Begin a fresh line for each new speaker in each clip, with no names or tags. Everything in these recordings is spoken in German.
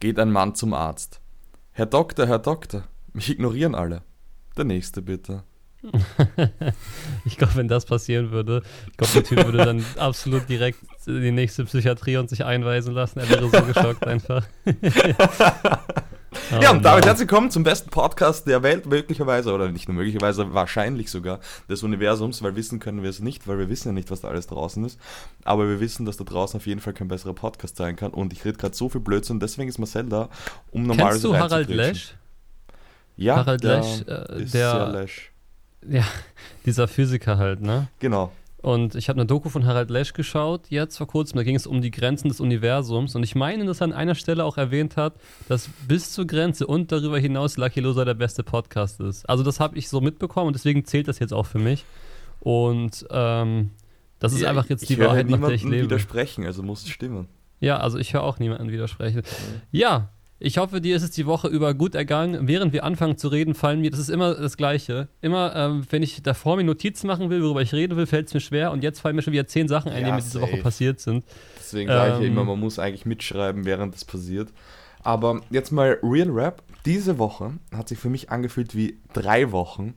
geht ein Mann zum Arzt. Herr Doktor, Herr Doktor, mich ignorieren alle. Der nächste bitte.
ich glaube, wenn das passieren würde, ich glaube, der Typ würde dann absolut direkt in die nächste Psychiatrie und sich einweisen lassen. Er wäre so geschockt einfach.
Oh, ja, und damit no. herzlich willkommen zum besten Podcast der Welt, möglicherweise, oder nicht nur möglicherweise, wahrscheinlich sogar des Universums, weil wissen können wir es nicht, weil wir wissen ja nicht, was da alles draußen ist. Aber wir wissen, dass da draußen auf jeden Fall kein besserer Podcast sein kann. Und ich rede gerade so viel Blödsinn, deswegen ist Marcel da, um normal
Kennst du Harald Lesch?
Ja,
Harald der Lesch, äh,
ist
der,
Lesch.
Ja, dieser Physiker halt, ne?
Genau.
Und ich habe eine Doku von Harald Lesch geschaut, jetzt vor kurzem, da ging es um die Grenzen des Universums. Und ich meine, dass er an einer Stelle auch erwähnt hat, dass bis zur Grenze und darüber hinaus Lucky Loser der beste Podcast ist. Also das habe ich so mitbekommen und deswegen zählt das jetzt auch für mich. Und ähm, das ist ja, einfach jetzt die Wahrheit, nach der ich lebe.
widersprechen, also muss es stimmen.
Ja, also ich höre auch niemanden widersprechen. Ja, ich hoffe, dir ist es die Woche über gut ergangen. Während wir anfangen zu reden, fallen mir, das ist immer das Gleiche. Immer, ähm, wenn ich davor mir Notizen machen will, worüber ich reden will, fällt es mir schwer. Und jetzt fallen mir schon wieder zehn Sachen ein, ja, die mir diese Woche passiert sind.
Deswegen ähm, sage ich ja immer, ähm, man muss eigentlich mitschreiben, während es passiert. Aber jetzt mal Real Rap. Diese Woche hat sich für mich angefühlt wie drei Wochen.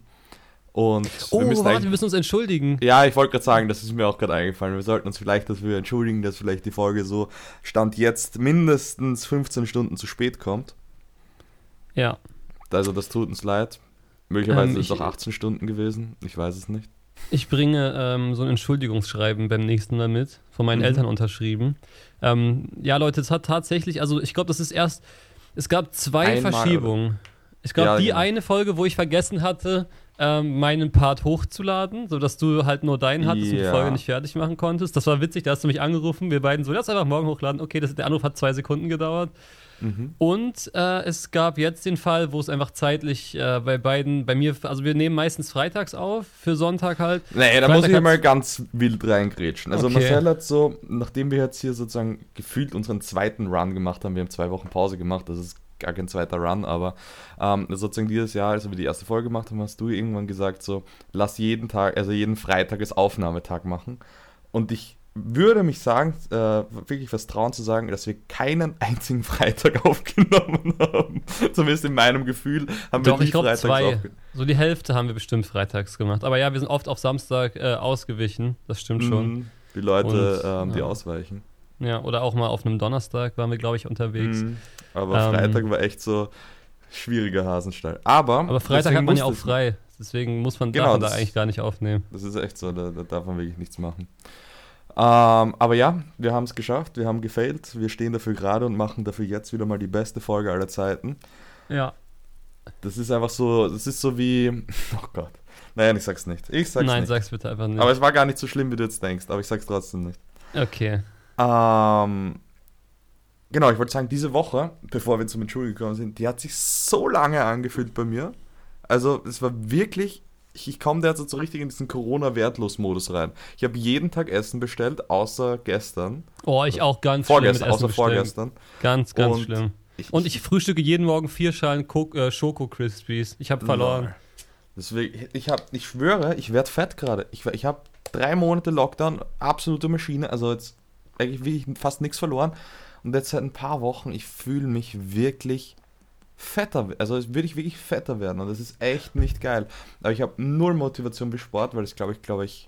Und
oh, wir warte, wir müssen uns entschuldigen.
Ja, ich wollte gerade sagen, das ist mir auch gerade eingefallen. Wir sollten uns vielleicht dafür entschuldigen, dass vielleicht die Folge so Stand jetzt mindestens 15 Stunden zu spät kommt.
Ja.
Also das tut uns leid. Möglicherweise ähm, ist es auch 18 Stunden gewesen. Ich weiß es nicht.
Ich bringe ähm, so ein Entschuldigungsschreiben beim nächsten Mal mit, von meinen mhm. Eltern unterschrieben. Ähm, ja, Leute, es hat tatsächlich, also ich glaube, das ist erst, es gab zwei Einmal, Verschiebungen. Oder? Ich glaube, ja, die genau. eine Folge, wo ich vergessen hatte, ähm, meinen Part hochzuladen, sodass du halt nur deinen hattest yeah. und die Folge nicht fertig machen konntest. Das war witzig, da hast du mich angerufen. Wir beiden so, lass einfach morgen hochladen. Okay, das, der Anruf hat zwei Sekunden gedauert. Mhm. Und äh, es gab jetzt den Fall, wo es einfach zeitlich äh, bei beiden, bei mir, also wir nehmen meistens freitags auf, für Sonntag halt.
Nee, da Freitag muss ich mal ganz wild reingrätschen. Also okay. Marcel hat so, nachdem wir jetzt hier sozusagen gefühlt unseren zweiten Run gemacht haben, wir haben zwei Wochen Pause gemacht, das ist gar kein zweiter Run, aber ähm, sozusagen dieses Jahr, als wir die erste Folge gemacht haben, hast du irgendwann gesagt, so, lass jeden Tag, also jeden Freitag als Aufnahmetag machen. Und ich würde mich sagen, äh, wirklich fast trauen zu sagen, dass wir keinen einzigen Freitag aufgenommen haben. Zumindest in meinem Gefühl haben
Doch,
wir
ich glaube zwei. So die Hälfte haben wir bestimmt freitags gemacht. Aber ja, wir sind oft auf Samstag äh, ausgewichen. Das stimmt schon. Mhm.
Die Leute, Und, ähm, die ja. ausweichen.
Ja, oder auch mal auf einem Donnerstag waren wir, glaube ich, unterwegs. Mhm.
Aber ähm, Freitag war echt so schwieriger Hasenstall. Aber,
aber Freitag hat man ja auch frei. Deswegen muss man, genau, da eigentlich gar nicht aufnehmen.
Das ist echt so, da, da darf man wirklich nichts machen. Ähm, aber ja, wir haben es geschafft, wir haben gefailt, wir stehen dafür gerade und machen dafür jetzt wieder mal die beste Folge aller Zeiten.
Ja.
Das ist einfach so, das ist so wie, oh Gott. Naja, ich sag's nicht. Ich sag's
Nein,
nicht.
sag's bitte einfach nicht.
Aber es war gar nicht so schlimm, wie du jetzt denkst, aber ich sag's trotzdem nicht.
Okay.
Ähm, genau, ich wollte sagen, diese Woche, bevor wir zum Entschuldigung gekommen sind, die hat sich so lange angefühlt bei mir. Also, es war wirklich, ich, ich komme derzeit so richtig in diesen Corona-Wertlos-Modus rein. Ich habe jeden Tag Essen bestellt, außer gestern.
Oh, ich auch ganz
vorgestern, schlimm. Außer vorgestern.
Ganz, ganz Und schlimm. Ich, Und ich frühstücke jeden Morgen vier Schalen äh, Schoko Crispies. Ich habe verloren.
Deswegen, ich habe, ich schwöre, ich werde fett gerade. Ich, ich habe drei Monate Lockdown, absolute Maschine. Also jetzt eigentlich wirklich fast nichts verloren. Und jetzt seit ein paar Wochen, ich fühle mich wirklich fetter, also würde ich wirklich fetter werden und das ist echt nicht geil. Aber ich habe null Motivation für Sport, weil das glaube ich, glaube ich,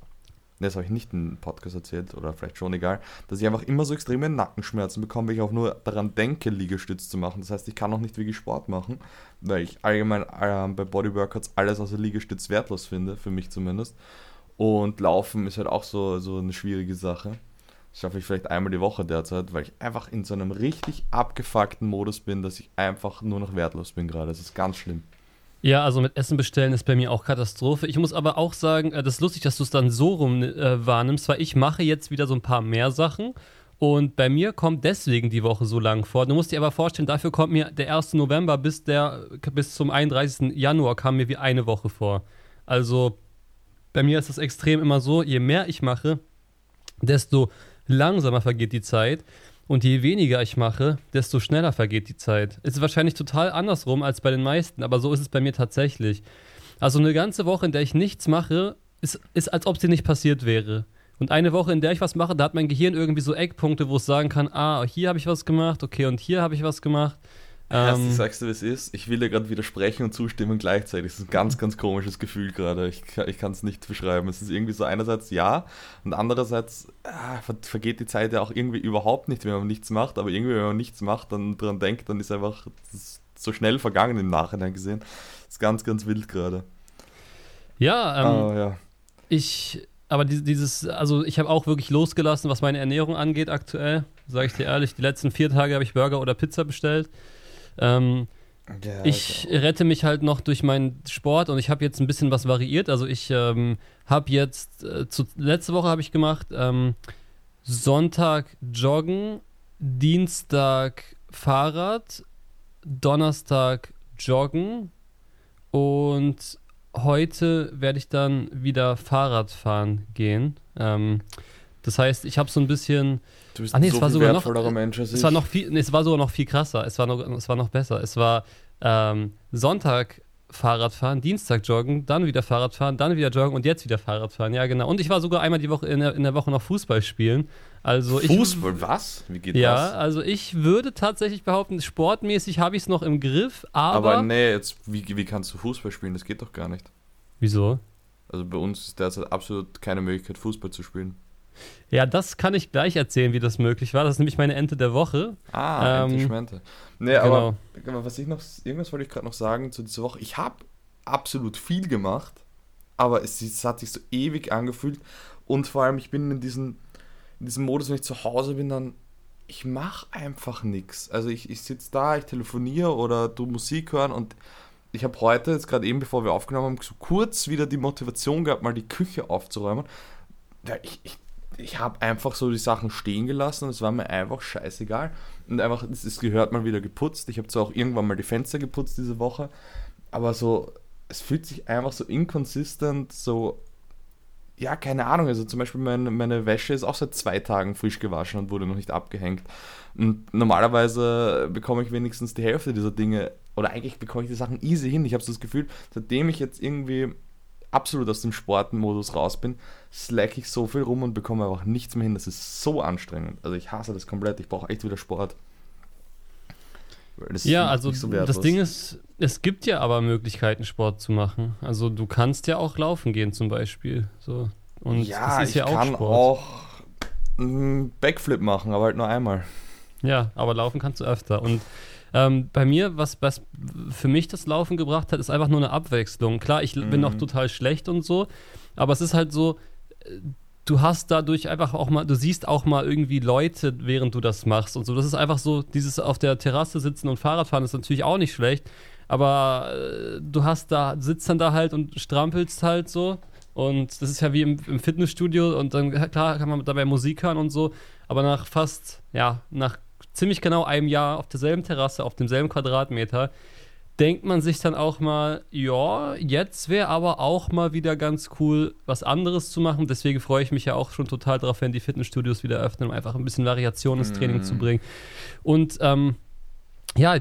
ne, das habe ich nicht einem Podcast erzählt oder vielleicht schon egal, dass ich einfach immer so extreme Nackenschmerzen bekomme, wenn ich auch nur daran denke, Liegestütz zu machen. Das heißt, ich kann auch nicht wirklich Sport machen, weil ich allgemein äh, bei Bodyworkouts alles außer Liegestütz wertlos finde, für mich zumindest. Und Laufen ist halt auch so, so eine schwierige Sache. Das schaffe ich vielleicht einmal die Woche derzeit, weil ich einfach in so einem richtig abgefuckten Modus bin, dass ich einfach nur noch wertlos bin gerade. Das ist ganz schlimm.
Ja, also mit Essen bestellen ist bei mir auch Katastrophe. Ich muss aber auch sagen, äh, das ist lustig, dass du es dann so rum äh, wahrnimmst, weil ich mache jetzt wieder so ein paar mehr Sachen und bei mir kommt deswegen die Woche so lang vor. Du musst dir aber vorstellen, dafür kommt mir der 1. November bis, der, bis zum 31. Januar kam mir wie eine Woche vor. Also bei mir ist es extrem immer so, je mehr ich mache, desto langsamer vergeht die Zeit. Und je weniger ich mache, desto schneller vergeht die Zeit. Ist wahrscheinlich total andersrum als bei den meisten, aber so ist es bei mir tatsächlich. Also eine ganze Woche, in der ich nichts mache, ist, ist als ob sie nicht passiert wäre. Und eine Woche, in der ich was mache, da hat mein Gehirn irgendwie so Eckpunkte, wo es sagen kann, ah, hier habe ich was gemacht, okay, und hier habe ich was gemacht.
Ähm, Erst, sagst du, wie es ist. Ich will dir gerade widersprechen und zustimmen gleichzeitig. Das ist ein ganz, ganz komisches Gefühl gerade. Ich, ich kann es nicht beschreiben. Es ist irgendwie so einerseits ja und andererseits ah, vergeht die Zeit ja auch irgendwie überhaupt nicht, wenn man nichts macht. Aber irgendwie, wenn man nichts macht, dann dran denkt, dann ist einfach so schnell vergangen im Nachhinein gesehen. Das ist ganz, ganz wild gerade.
Ja, ähm, oh, ja. ich aber dieses, also ich habe auch wirklich losgelassen, was meine Ernährung angeht aktuell. Sage ich dir ehrlich, die letzten vier Tage habe ich Burger oder Pizza bestellt. Ähm, ja, ich okay. rette mich halt noch durch meinen Sport und ich habe jetzt ein bisschen was variiert. Also ich ähm, habe jetzt, äh, zu, letzte Woche habe ich gemacht, ähm, Sonntag Joggen, Dienstag Fahrrad, Donnerstag Joggen und heute werde ich dann wieder Fahrrad fahren gehen. Ähm, das heißt, ich habe so ein bisschen.
Du bist ah, nee, so es war sogar noch, Mensch
als es war noch viel, nee, es war sogar noch viel krasser. Es war noch, es war noch besser. Es war ähm, Sonntag Fahrradfahren, Dienstag joggen, dann wieder Fahrradfahren, dann wieder joggen und jetzt wieder Fahrradfahren. Ja, genau. Und ich war sogar einmal die Woche in der, in der Woche noch Fußball spielen. Also
Fußball, ich, was?
Wie geht ja, das? Ja, also ich würde tatsächlich behaupten, sportmäßig habe ich es noch im Griff, aber.
Aber nee, jetzt, wie, wie kannst du Fußball spielen? Das geht doch gar nicht.
Wieso?
Also bei uns ist derzeit absolut keine Möglichkeit, Fußball zu spielen.
Ja, das kann ich gleich erzählen, wie das möglich war. Das ist nämlich meine Ente der Woche.
Ah, ähm, Ente Nee, genau. aber was ich noch, irgendwas wollte ich gerade noch sagen zu dieser Woche. Ich habe absolut viel gemacht, aber es, es, hat sich so ewig angefühlt. Und vor allem, ich bin in, diesen, in diesem Modus, wenn ich zu Hause bin, dann ich mache einfach nichts. Also ich, ich sitze da, ich telefoniere oder du Musik hören und ich habe heute, jetzt gerade eben, bevor wir aufgenommen haben, so kurz wieder die Motivation gehabt, mal die Küche aufzuräumen. Ja, ich, ich ich habe einfach so die Sachen stehen gelassen und es war mir einfach scheißegal. Und einfach, es gehört mal wieder geputzt. Ich habe zwar auch irgendwann mal die Fenster geputzt diese Woche, aber so, es fühlt sich einfach so inconsistent, so, ja, keine Ahnung. Also zum Beispiel meine, meine Wäsche ist auch seit zwei Tagen frisch gewaschen und wurde noch nicht abgehängt. Und normalerweise bekomme ich wenigstens die Hälfte dieser Dinge, oder eigentlich bekomme ich die Sachen easy hin. Ich habe so das Gefühl, seitdem ich jetzt irgendwie absolut aus dem Sportmodus raus bin, slack ich so viel rum und bekomme einfach nichts mehr hin. Das ist so anstrengend. Also ich hasse das komplett. Ich brauche echt wieder Sport.
ja, also so das Ding ist, es gibt ja aber Möglichkeiten, Sport zu machen. Also du kannst ja auch laufen gehen zum Beispiel. So.
Und ja, das ist ja ich auch kann Sport. auch einen Backflip machen, aber halt nur einmal.
Ja, aber laufen kannst du öfter. Und ähm, bei mir, was, was für mich das Laufen gebracht hat, ist einfach nur eine Abwechslung. Klar, ich mhm. bin auch total schlecht und so, aber es ist halt so, äh, du hast dadurch einfach auch mal, du siehst auch mal irgendwie Leute, während du das machst und so. Das ist einfach so, dieses auf der Terrasse sitzen und Fahrradfahren ist natürlich auch nicht schlecht, aber äh, du hast da, sitzt dann da halt und strampelst halt so. Und das ist ja wie im, im, Fitnessstudio und dann, klar, kann man dabei Musik hören und so, aber nach fast, ja, nach ziemlich genau einem Jahr auf derselben Terrasse, auf demselben Quadratmeter, denkt man sich dann auch mal, ja, jetzt wäre aber auch mal wieder ganz cool, was anderes zu machen. Deswegen freue ich mich ja auch schon total darauf, wenn die Fitnessstudios wieder öffnen, um einfach ein bisschen Variation ins Training mm. zu bringen. Und ähm, ja,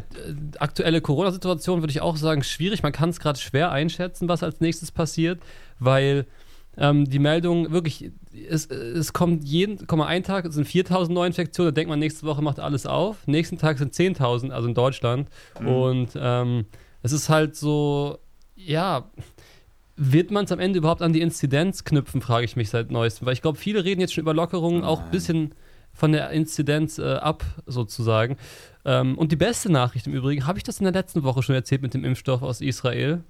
aktuelle Corona-Situation würde ich auch sagen, schwierig. Man kann es gerade schwer einschätzen, was als nächstes passiert, weil ähm, die Meldung wirklich, es, es kommt jeden, komm mal, ein Tag sind 4000 Neuinfektionen, da denkt man, nächste Woche macht alles auf. Nächsten Tag sind 10.000, also in Deutschland. Mhm. Und ähm, es ist halt so, ja, wird man es am Ende überhaupt an die Inzidenz knüpfen, frage ich mich seit neuestem. Weil ich glaube, viele reden jetzt schon über Lockerungen, Nein. auch ein bisschen von der Inzidenz äh, ab, sozusagen. Ähm, und die beste Nachricht im Übrigen, habe ich das in der letzten Woche schon erzählt mit dem Impfstoff aus Israel?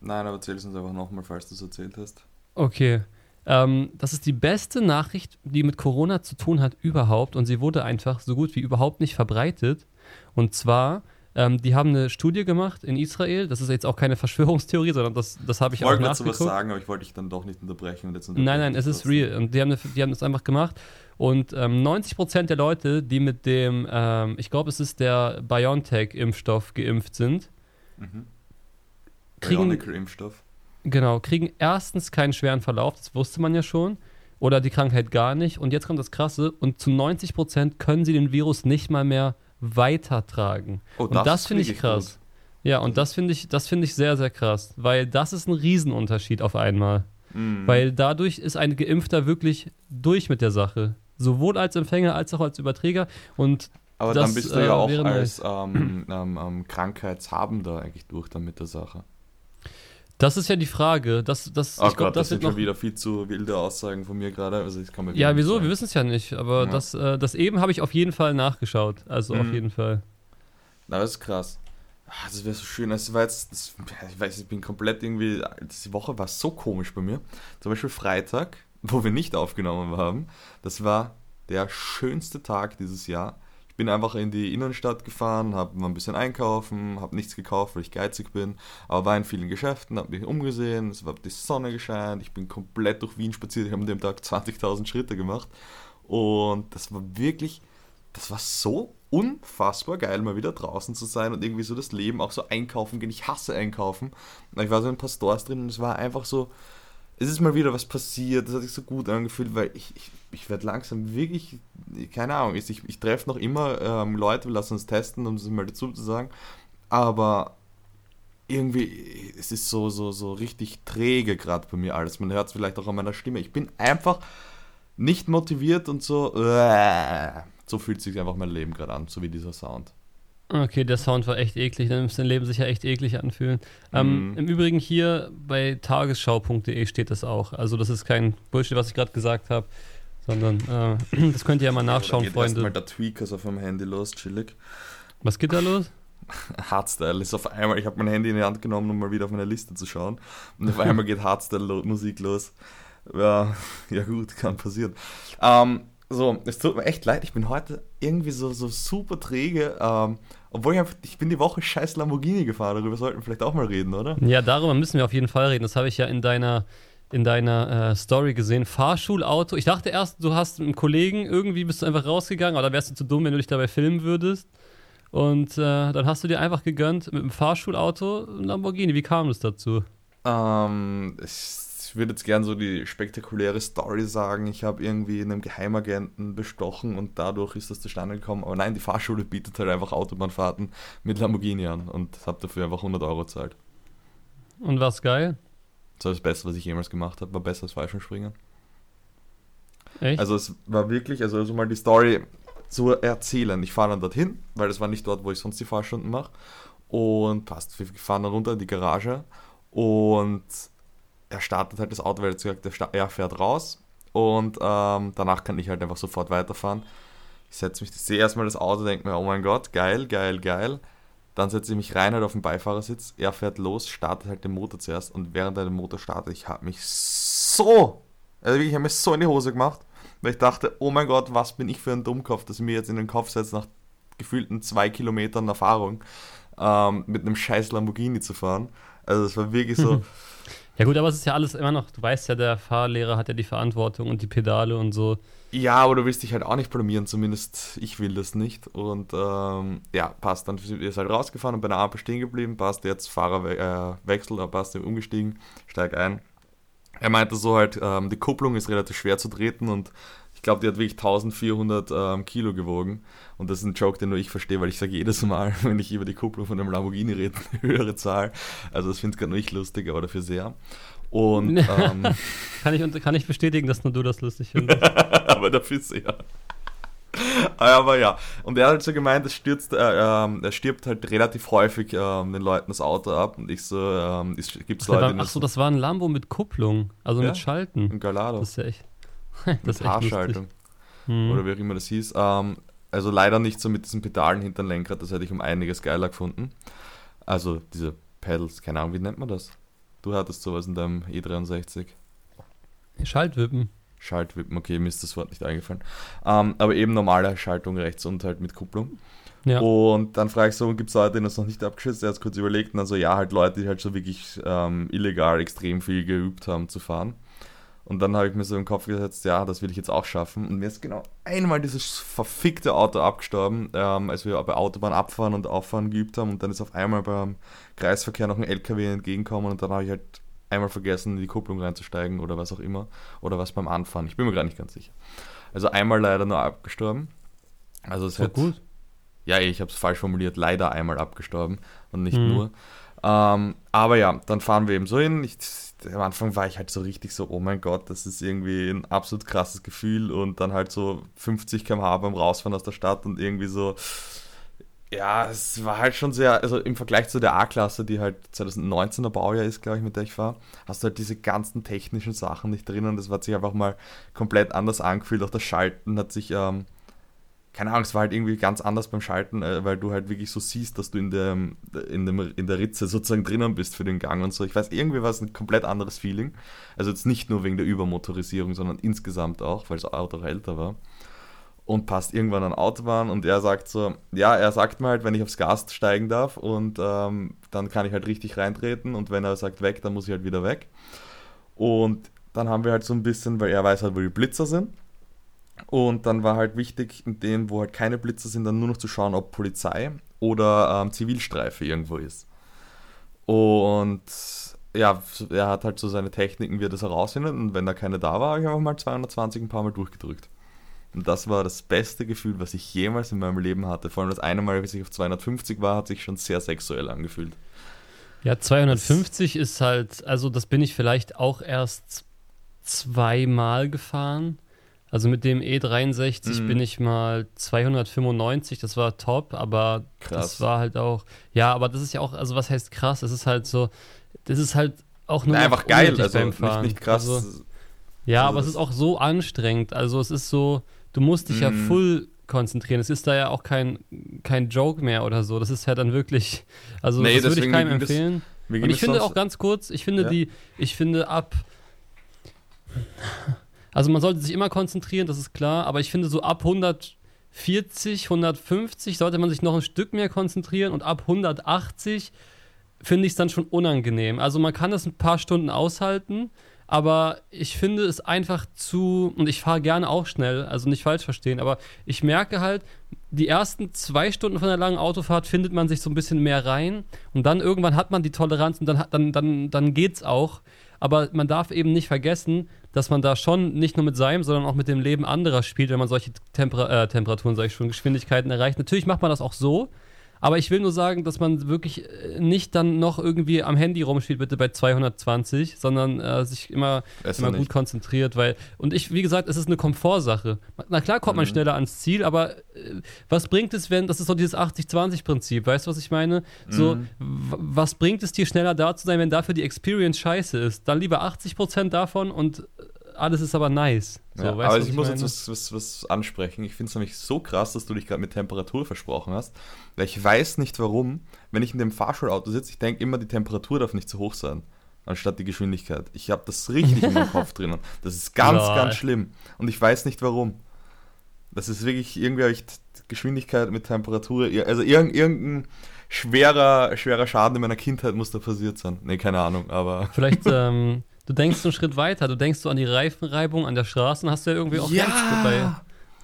Nein, aber erzähl es uns einfach nochmal, falls du es erzählt hast.
Okay. Ähm, das ist die beste Nachricht, die mit Corona zu tun hat überhaupt und sie wurde einfach so gut wie überhaupt nicht verbreitet. Und zwar, ähm, die haben eine Studie gemacht in Israel. Das ist jetzt auch keine Verschwörungstheorie, sondern das, das habe ich, ich auch nachgeguckt. Ich wollte was
sagen, aber ich wollte dich dann doch nicht unterbrechen. Und
jetzt nein, nein, es ist real. Und die haben, die haben das einfach gemacht. Und ähm, 90% der Leute, die mit dem, ähm, ich glaube, es ist der BioNTech-Impfstoff geimpft sind, mhm. kriegen,
Bionicle-Impfstoff
Genau, kriegen erstens keinen schweren Verlauf, das wusste man ja schon, oder die Krankheit gar nicht. Und jetzt kommt das Krasse, und zu 90 Prozent können sie den Virus nicht mal mehr weitertragen. Oh, und das, das finde ich krass. Gut. Ja, und das finde ich, das ich sehr, sehr krass, weil das ist ein Riesenunterschied auf einmal. Mhm. Weil dadurch ist ein Geimpfter wirklich durch mit der Sache. Sowohl als Empfänger als auch als Überträger. Und
aber das, dann bist du ja äh, auch als ähm, ähm, ähm, Krankheitshabender eigentlich durch dann mit der Sache.
Das ist ja die Frage. Das, das,
oh ich glaub, Gott, das, das sind schon wieder viel zu wilde Aussagen von mir gerade. Also ich kann
ja, wieso? Sagen. Wir wissen es ja nicht. Aber ja. Das, äh, das eben habe ich auf jeden Fall nachgeschaut. Also mhm. auf jeden Fall.
Na, das ist krass. Ach, das wäre so schön. Das war jetzt, das, ich weiß, ich bin komplett irgendwie. Diese Woche war so komisch bei mir. Zum Beispiel Freitag, wo wir nicht aufgenommen haben. Das war der schönste Tag dieses Jahr bin einfach in die Innenstadt gefahren, habe mal ein bisschen einkaufen, habe nichts gekauft, weil ich geizig bin, aber war in vielen Geschäften, habe mich umgesehen, es war die Sonne gescheint, ich bin komplett durch Wien spaziert, ich habe an dem Tag 20.000 Schritte gemacht und das war wirklich, das war so unfassbar geil, mal wieder draußen zu sein und irgendwie so das Leben auch so einkaufen gehen. Ich hasse einkaufen. Ich war so in ein paar Stores drin und es war einfach so, es ist mal wieder was passiert, das hat sich so gut angefühlt, weil ich, ich, ich werde langsam wirklich, keine Ahnung, ich, ich treffe noch immer ähm, Leute, wir lassen uns testen, um es mal dazu zu sagen, aber irgendwie, es ist so, so, so richtig träge gerade bei mir alles. Man hört es vielleicht auch an meiner Stimme. Ich bin einfach nicht motiviert und so, äh, so fühlt sich einfach mein Leben gerade an, so wie dieser Sound.
Okay, der Sound war echt eklig. Dann müsste dein Leben sich ja echt eklig anfühlen. Ähm, mhm. Im Übrigen hier bei tagesschau.de steht das auch. Also das ist kein Bullshit, was ich gerade gesagt habe, sondern äh, das könnt ihr ja mal nachschauen, ja, Freunde.
mal der Tweakers auf meinem Handy los, chillig.
Was geht da los?
Hardstyle ist auf einmal, ich habe mein Handy in die Hand genommen, um mal wieder auf meine Liste zu schauen. Und auf einmal geht Hardstyle-Musik los. Ja, ja gut, kann passieren. Ähm, so, es tut mir echt leid, ich bin heute irgendwie so, so super träge. Ähm, obwohl ich, einfach, ich bin die Woche scheiß Lamborghini gefahren, darüber sollten wir vielleicht auch mal reden, oder?
Ja, darüber müssen wir auf jeden Fall reden. Das habe ich ja in deiner, in deiner äh, Story gesehen. Fahrschulauto. Ich dachte erst, du hast einen Kollegen, irgendwie bist du einfach rausgegangen, aber da wärst du zu dumm, wenn du dich dabei filmen würdest. Und äh, dann hast du dir einfach gegönnt mit einem Fahrschulauto ein Lamborghini. Wie kam es dazu?
Ähm, ich ich würde jetzt gern so die spektakuläre Story sagen. Ich habe irgendwie einen Geheimagenten bestochen und dadurch ist das zustande gekommen. Aber nein, die Fahrschule bietet halt einfach Autobahnfahrten mit Lamborghini an und habe dafür einfach 100 Euro gezahlt.
Und was geil?
Das war das Beste, was ich jemals gemacht habe. War besser als Fallschirmspringen.
Echt?
Also es war wirklich, also, also mal die Story zu erzählen. Ich fahre dann dorthin, weil das war nicht dort, wo ich sonst die Fahrstunden mache. Und passt, wir fahren dann runter in die Garage und er startet halt das Auto, weil er gesagt hat, er fährt raus und ähm, danach kann ich halt einfach sofort weiterfahren. Ich setze mich, sehe erstmal das Auto, denke mir, oh mein Gott, geil, geil, geil. Dann setze ich mich rein halt auf den Beifahrersitz, er fährt los, startet halt den Motor zuerst und während er den Motor startet, ich habe mich so, also ich habe mich so in die Hose gemacht, weil ich dachte, oh mein Gott, was bin ich für ein Dummkopf, dass ich mir jetzt in den Kopf setze, nach gefühlten zwei Kilometern Erfahrung ähm, mit einem scheiß Lamborghini zu fahren. Also es war wirklich so,
Ja gut, aber es ist ja alles immer noch, du weißt ja, der Fahrlehrer hat ja die Verantwortung und die Pedale und so.
Ja, aber du willst dich halt auch nicht blamieren, zumindest ich will das nicht. Und ähm, ja, passt, dann ist halt rausgefahren und bei der Ampel stehen geblieben, passt jetzt Fahrerwechsel, äh, passt umgestiegen, steig ein. Er meinte so halt, ähm, die Kupplung ist relativ schwer zu treten und ich glaube, die hat wirklich 1400 ähm, Kilo gewogen. Und das ist ein Joke, den nur ich verstehe, weil ich sage jedes Mal, wenn ich über die Kupplung von einem Lamborghini rede, eine höhere Zahl. Also das finde ich gerade nur ich lustig, aber dafür sehr. Und ähm,
kann, ich, kann ich bestätigen, dass nur du das lustig findest.
aber dafür sehr. Aber ja, und er hat halt so gemeint, es stürzt, äh, äh, er stirbt halt relativ häufig äh, den Leuten das Auto ab und ich so, ähm, es gibt Leute,
Ach so, das war ein Lambo mit Kupplung, also ja, mit Schalten.
Ein Galado.
Das ist ja echt.
das mit Haarschaltung. Hm. Oder wie auch immer das hieß. Ähm, also leider nicht so mit diesen Pedalen hinter dem Lenkrad, das hätte ich um einiges geiler gefunden. Also diese Pedals, keine Ahnung, wie nennt man das? Du hattest sowas in deinem E63.
Schaltwippen.
Schaltwippen, okay, mir ist das Wort nicht eingefallen. Ähm, aber eben normale Schaltung rechts und halt mit Kupplung. Ja. Und dann frage ich so, gibt es Leute, die das noch nicht abgeschützt? Er hat kurz überlegt und dann so, ja, halt Leute, die halt so wirklich ähm, illegal extrem viel geübt haben zu fahren. Und dann habe ich mir so im Kopf gesetzt, ja, das will ich jetzt auch schaffen. Und mir ist genau einmal dieses verfickte Auto abgestorben, ähm, als wir bei Autobahn abfahren und auffahren geübt haben. Und dann ist auf einmal beim Kreisverkehr noch ein LKW entgegengekommen und dann habe ich halt einmal vergessen, in die Kupplung reinzusteigen oder was auch immer. Oder was beim Anfahren. Ich bin mir gar nicht ganz sicher. Also einmal leider nur abgestorben. Also es hat. gut. Ja, ich habe es falsch formuliert. Leider einmal abgestorben und nicht mhm. nur. Ähm, aber ja, dann fahren wir eben so hin. Ich am Anfang war ich halt so richtig so, oh mein Gott, das ist irgendwie ein absolut krasses Gefühl und dann halt so 50 km/h beim Rausfahren aus der Stadt und irgendwie so, ja, es war halt schon sehr, also im Vergleich zu der A-Klasse, die halt 2019er Baujahr ist, glaube ich, mit der ich war, hast du halt diese ganzen technischen Sachen nicht drin und das hat sich einfach mal komplett anders angefühlt. Auch das Schalten hat sich, ähm, keine Ahnung, es war halt irgendwie ganz anders beim Schalten, äh, weil du halt wirklich so siehst, dass du in, der, in, dem, in der Ritze sozusagen drinnen bist für den Gang und so. Ich weiß, irgendwie war es ein komplett anderes Feeling. Also jetzt nicht nur wegen der Übermotorisierung, sondern insgesamt auch, weil das Auto auch älter war und passt irgendwann an Autobahn und er sagt so, ja, er sagt mir halt, wenn ich aufs Gas steigen darf und ähm, dann kann ich halt richtig reintreten und wenn er sagt weg, dann muss ich halt wieder weg. Und dann haben wir halt so ein bisschen, weil er weiß halt, wo die Blitzer sind. Und dann war halt wichtig, in dem, wo halt keine Blitzer sind, dann nur noch zu schauen, ob Polizei oder ähm, Zivilstreife irgendwo ist. Und ja, er hat halt so seine Techniken, wie er das herausfindet. Und wenn da keine da war, habe ich einfach mal 220 ein paar Mal durchgedrückt. Und das war das beste Gefühl, was ich jemals in meinem Leben hatte. Vor allem das eine Mal, als ich auf 250 war, hat sich schon sehr sexuell angefühlt.
Ja, 250 das ist halt, also das bin ich vielleicht auch erst zweimal gefahren. Also mit dem E63 mhm. bin ich mal 295, das war top, aber krass. das war halt auch, ja, aber das ist ja auch, also was heißt krass? Das ist halt so, das ist halt auch nur
Na, einfach geil, also nicht, nicht krass. Also,
ja, also aber es ist auch so anstrengend. Also es ist so, du musst dich mm. ja mhm. full konzentrieren. Es ist da ja auch kein, kein Joke mehr oder so. Das ist ja dann wirklich, also nee, das würde ich keinem empfehlen. Das, Und ich finde auch ganz kurz, ich finde ja. die, ich finde ab, also man sollte sich immer konzentrieren, das ist klar, aber ich finde so ab 140, 150 sollte man sich noch ein Stück mehr konzentrieren und ab 180 finde ich es dann schon unangenehm. Also man kann das ein paar Stunden aushalten, aber ich finde es einfach zu, und ich fahre gerne auch schnell, also nicht falsch verstehen, aber ich merke halt, die ersten zwei Stunden von einer langen Autofahrt findet man sich so ein bisschen mehr rein und dann irgendwann hat man die Toleranz und dann, dann, dann, dann geht's auch. Aber man darf eben nicht vergessen, dass man da schon nicht nur mit seinem, sondern auch mit dem Leben anderer spielt, wenn man solche Temper äh, Temperaturen, ich schon, Geschwindigkeiten erreicht. Natürlich macht man das auch so, aber ich will nur sagen, dass man wirklich äh, nicht dann noch irgendwie am Handy rumspielt, bitte bei 220, sondern äh, sich immer, immer gut konzentriert, weil, und ich, wie gesagt, es ist eine Komfortsache. Na klar kommt man mhm. schneller ans Ziel, aber äh, was bringt es, wenn, das ist so dieses 80-20-Prinzip, weißt du, was ich meine? So, mhm. was bringt es dir, schneller da zu sein, wenn dafür die Experience scheiße ist? Dann lieber 80% davon und alles ist aber nice.
So, ja, aber ich, ich muss jetzt was, was, was ansprechen. Ich finde es nämlich so krass, dass du dich gerade mit Temperatur versprochen hast. Weil ich weiß nicht warum, wenn ich in dem Fahrschulauto sitze, ich denke immer, die Temperatur darf nicht zu hoch sein, anstatt die Geschwindigkeit. Ich habe das richtig in meinem Kopf drinnen. Das ist ganz, Lol. ganz schlimm. Und ich weiß nicht warum. Das ist wirklich irgendwie ich Geschwindigkeit mit Temperatur. Also irgendein schwerer, schwerer Schaden in meiner Kindheit muss da passiert sein. Nee, keine Ahnung, aber.
Vielleicht ähm, du denkst einen Schritt weiter, du denkst so an die Reifenreibung an der Straße und hast ja irgendwie auch
ja.
bei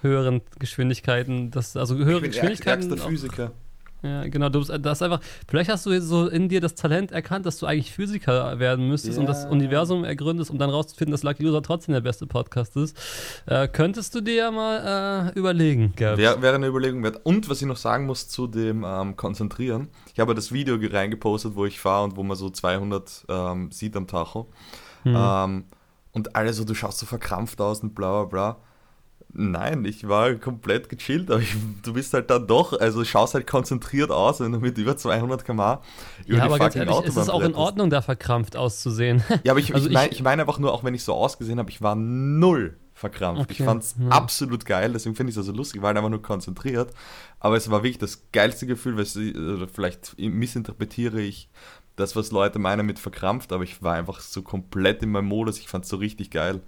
höheren Geschwindigkeiten, das, also höhere ich bin Geschwindigkeiten.
Der Physiker.
Ja, genau. Du das einfach, vielleicht hast du so in dir das Talent erkannt, dass du eigentlich Physiker werden müsstest ja. und das Universum ergründest, um dann rauszufinden, dass Lucky Loser trotzdem der beste Podcast ist. Äh, könntest du dir ja mal äh, überlegen,
Gabs. Wäre wär eine Überlegung wert. Und was ich noch sagen muss zu dem ähm, Konzentrieren. Ich habe das Video reingepostet, wo ich fahre und wo man so 200 ähm, sieht am Tacho. Mhm. Ähm, und alle so, du schaust so verkrampft aus und bla bla bla. Nein, ich war komplett gechillt, aber ich, du bist halt dann doch, also schaust halt konzentriert aus, wenn du mit über 200 km über
ja, aber ganz ehrlich, Autobahn es ist auch in Ordnung, da verkrampft auszusehen.
Ja, aber ich, also ich meine ich mein einfach nur, auch wenn ich so ausgesehen habe, ich war null verkrampft. Okay. Ich fand es ja. absolut geil, deswegen finde ich es also lustig, ich war halt einfach nur konzentriert. Aber es war wirklich das geilste Gefühl, weil also vielleicht missinterpretiere ich das, was Leute meinen mit verkrampft, aber ich war einfach so komplett in meinem Modus, ich fand es so richtig geil.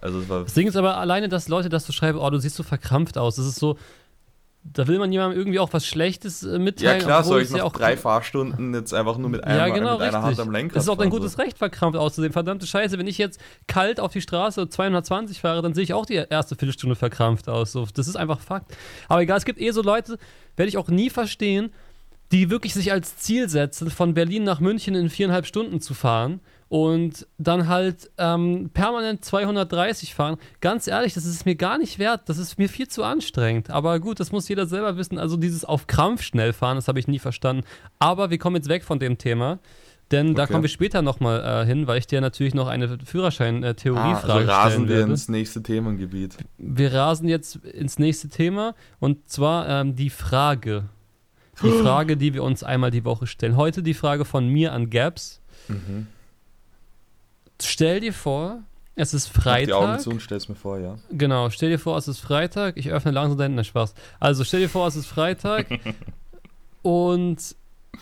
Also
das Ding ist aber alleine, dass Leute das so schreiben, oh, du siehst so verkrampft aus. Das ist so, da will man jemandem irgendwie auch was Schlechtes äh, mitteilen.
Ja klar, soll ich noch ja auch drei Fahrstunden jetzt einfach nur mit, einem,
ja, genau,
mit einer Hand am Lenkrad
Das ist auch dein gutes. Recht, verkrampft auszusehen. Verdammte Scheiße, wenn ich jetzt kalt auf die Straße 220 fahre, dann sehe ich auch die erste Viertelstunde verkrampft aus. So, das ist einfach Fakt. Aber egal, es gibt eh so Leute, werde ich auch nie verstehen, die wirklich sich als Ziel setzen, von Berlin nach München in viereinhalb Stunden zu fahren und dann halt ähm, permanent 230 fahren. Ganz ehrlich, das ist mir gar nicht wert. Das ist mir viel zu anstrengend. Aber gut, das muss jeder selber wissen. Also dieses auf Krampf schnell fahren, das habe ich nie verstanden. Aber wir kommen jetzt weg von dem Thema. Denn da
Okay.
kommen wir später nochmal äh, hin, weil ich dir natürlich noch eine Führerschein-Theoriefrage
Ah, also rasen wir
werde.
ins nächste Themengebiet.
Wir rasen jetzt ins nächste Thema und zwar ähm, die Frage. Die Frage, die wir uns einmal die Woche stellen. Heute die Frage von mir an Gaps.
Mhm.
Stell dir vor, es ist
Mach die Augen
Freitag.
zu und stell's mir vor, ja.
Genau, stell dir vor, es ist Freitag. Ich öffne langsam deinen. Spaß. Also stell dir vor, es ist Freitag und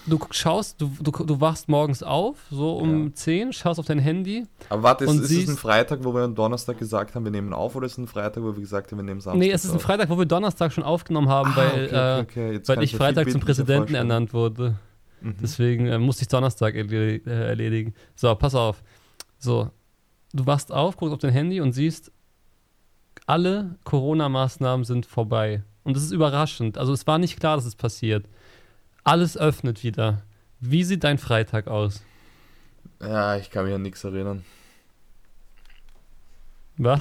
du schaust, du, du, du wachst morgens auf, so um
Ja.
10, schaust auf dein Handy.
Aber warte, ist, ist es ein Freitag, wo wir am Donnerstag gesagt haben, wir nehmen auf, oder ist es ein Freitag, wo wir gesagt haben, wir nehmen Samstag
nee, es ist ein? Freitag, wo wir Donnerstag schon aufgenommen haben,
Ah,
weil,
okay, okay,
äh,
okay. Jetzt
weil ich Freitag zum Präsidenten ernannt wurde.
Mhm.
Deswegen äh, musste ich Donnerstag äh, erledigen. So, pass auf. So, du wachst auf, guckst auf dein Handy und siehst, alle Corona-Maßnahmen sind vorbei. Und das ist überraschend. Also es war nicht klar, dass es passiert. Alles öffnet wieder. Wie sieht dein Freitag aus?
Ja, ich kann mich an nichts erinnern.
Was?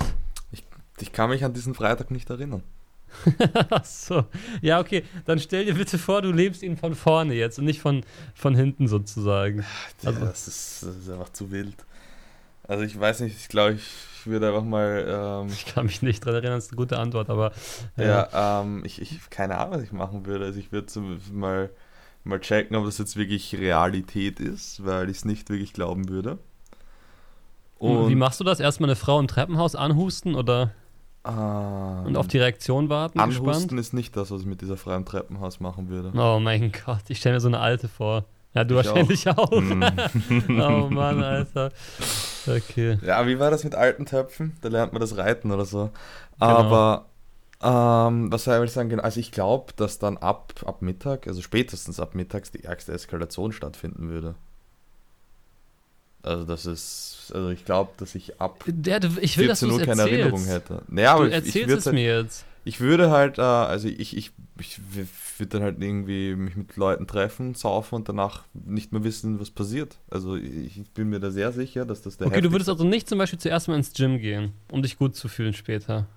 Ich kann mich an diesen Freitag nicht erinnern.
Ach so. Ja, okay. Dann stell dir bitte vor, du lebst ihn von vorne jetzt und nicht von, von hinten sozusagen. Also-
ja, das, ist, das ist einfach zu wild. Also ich weiß nicht, ich glaube, ich, ich würde einfach mal, ähm,
Ich kann mich nicht dran erinnern, das ist eine gute Antwort, aber
ja, ähm, ich, ich keine Ahnung, was ich machen würde. Also ich würde zum- mal, mal checken, ob das jetzt wirklich Realität ist, weil ich es nicht wirklich glauben würde.
Und wie machst du das? Erstmal eine Frau im Treppenhaus anhusten oder
ähm,
und auf die Reaktion warten?
Anhusten
Gespannt?
ist nicht das, was ich mit dieser Frau im Treppenhaus machen würde.
Oh mein Gott, ich stelle mir so eine alte vor. Ja, du
Ich
wahrscheinlich auch.
Hm.
oh Mann, Alter. Okay.
Ja, wie war das mit alten Töpfen? Da lernt man das Reiten oder so.
Genau.
Aber ähm, was soll ich sagen? Genau, Also ich glaube, dass dann ab, ab Mittag, also spätestens ab mittags, die ärgste Eskalation stattfinden würde. Also das ist, also ich glaube, dass ich ab
Der, du- ich will, dass
14
du
Uhr keine
erzählst.
Erinnerung hätte. Naja, aber
du
ich, ich,
erzählst
würde
es
halt,
mir jetzt.
ich würde halt, äh, also ich, ich, ich würde dann halt irgendwie mich mit Leuten treffen, saufen und danach nicht mehr wissen, was passiert. Also ich, ich bin mir da sehr sicher, dass das der
Okay, du würdest also nicht zum Beispiel zuerst mal ins Gym gehen, um dich gut zu fühlen später.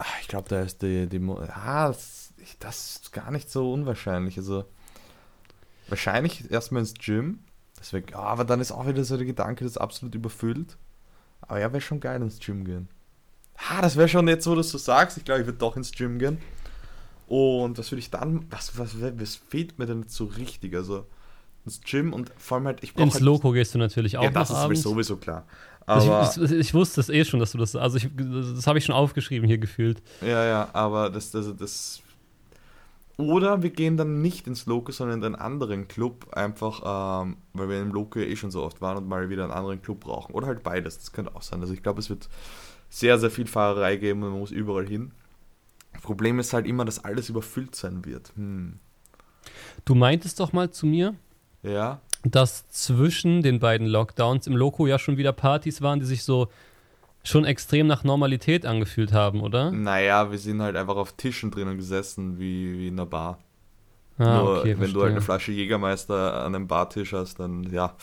Ah, Ich glaube, da ist die, die ja, das, das ist gar nicht so unwahrscheinlich. Also wahrscheinlich erstmal ins Gym. Wär, ja, aber dann ist auch wieder so der Gedanke, das ist absolut überfüllt. Aber ja, wäre schon geil ins Gym gehen. Ha, das wäre schon jetzt so, dass du sagst. Ich glaube, ich würde doch ins Gym gehen. Und was würde ich dann, was, was, was fehlt mir denn jetzt so richtig? Also ins Gym und vor allem halt, ich brauche
Ins
halt,
Loco gehst du natürlich auch
Ja, das ist mir
abends.
sowieso klar. Aber,
ich, ich, ich wusste es eh schon, dass du das. Also ich, das habe ich schon aufgeschrieben hier gefühlt.
Ja, ja, aber das, das, das. Oder wir gehen dann nicht ins Loco, sondern in einen anderen Club, einfach, ähm, weil wir im Loco ja eh schon so oft waren und mal wieder einen anderen Club brauchen. Oder halt beides, das könnte auch sein. Also ich glaube, es wird sehr, sehr viel Fahrerei geben und man muss überall hin. Problem ist halt immer, dass alles überfüllt sein wird. Hm.
Du meintest doch mal zu mir,
Ja,
dass zwischen den beiden Lockdowns im Loco ja schon wieder Partys waren, die sich so schon extrem nach Normalität angefühlt haben, oder?
naja, wir sind halt einfach auf Tischen drinnen gesessen, wie, wie in einer Bar.
Ah,
Nur
okay,
wenn du halt eine
verstehe.
Flasche Jägermeister an einem Bartisch hast, dann ja,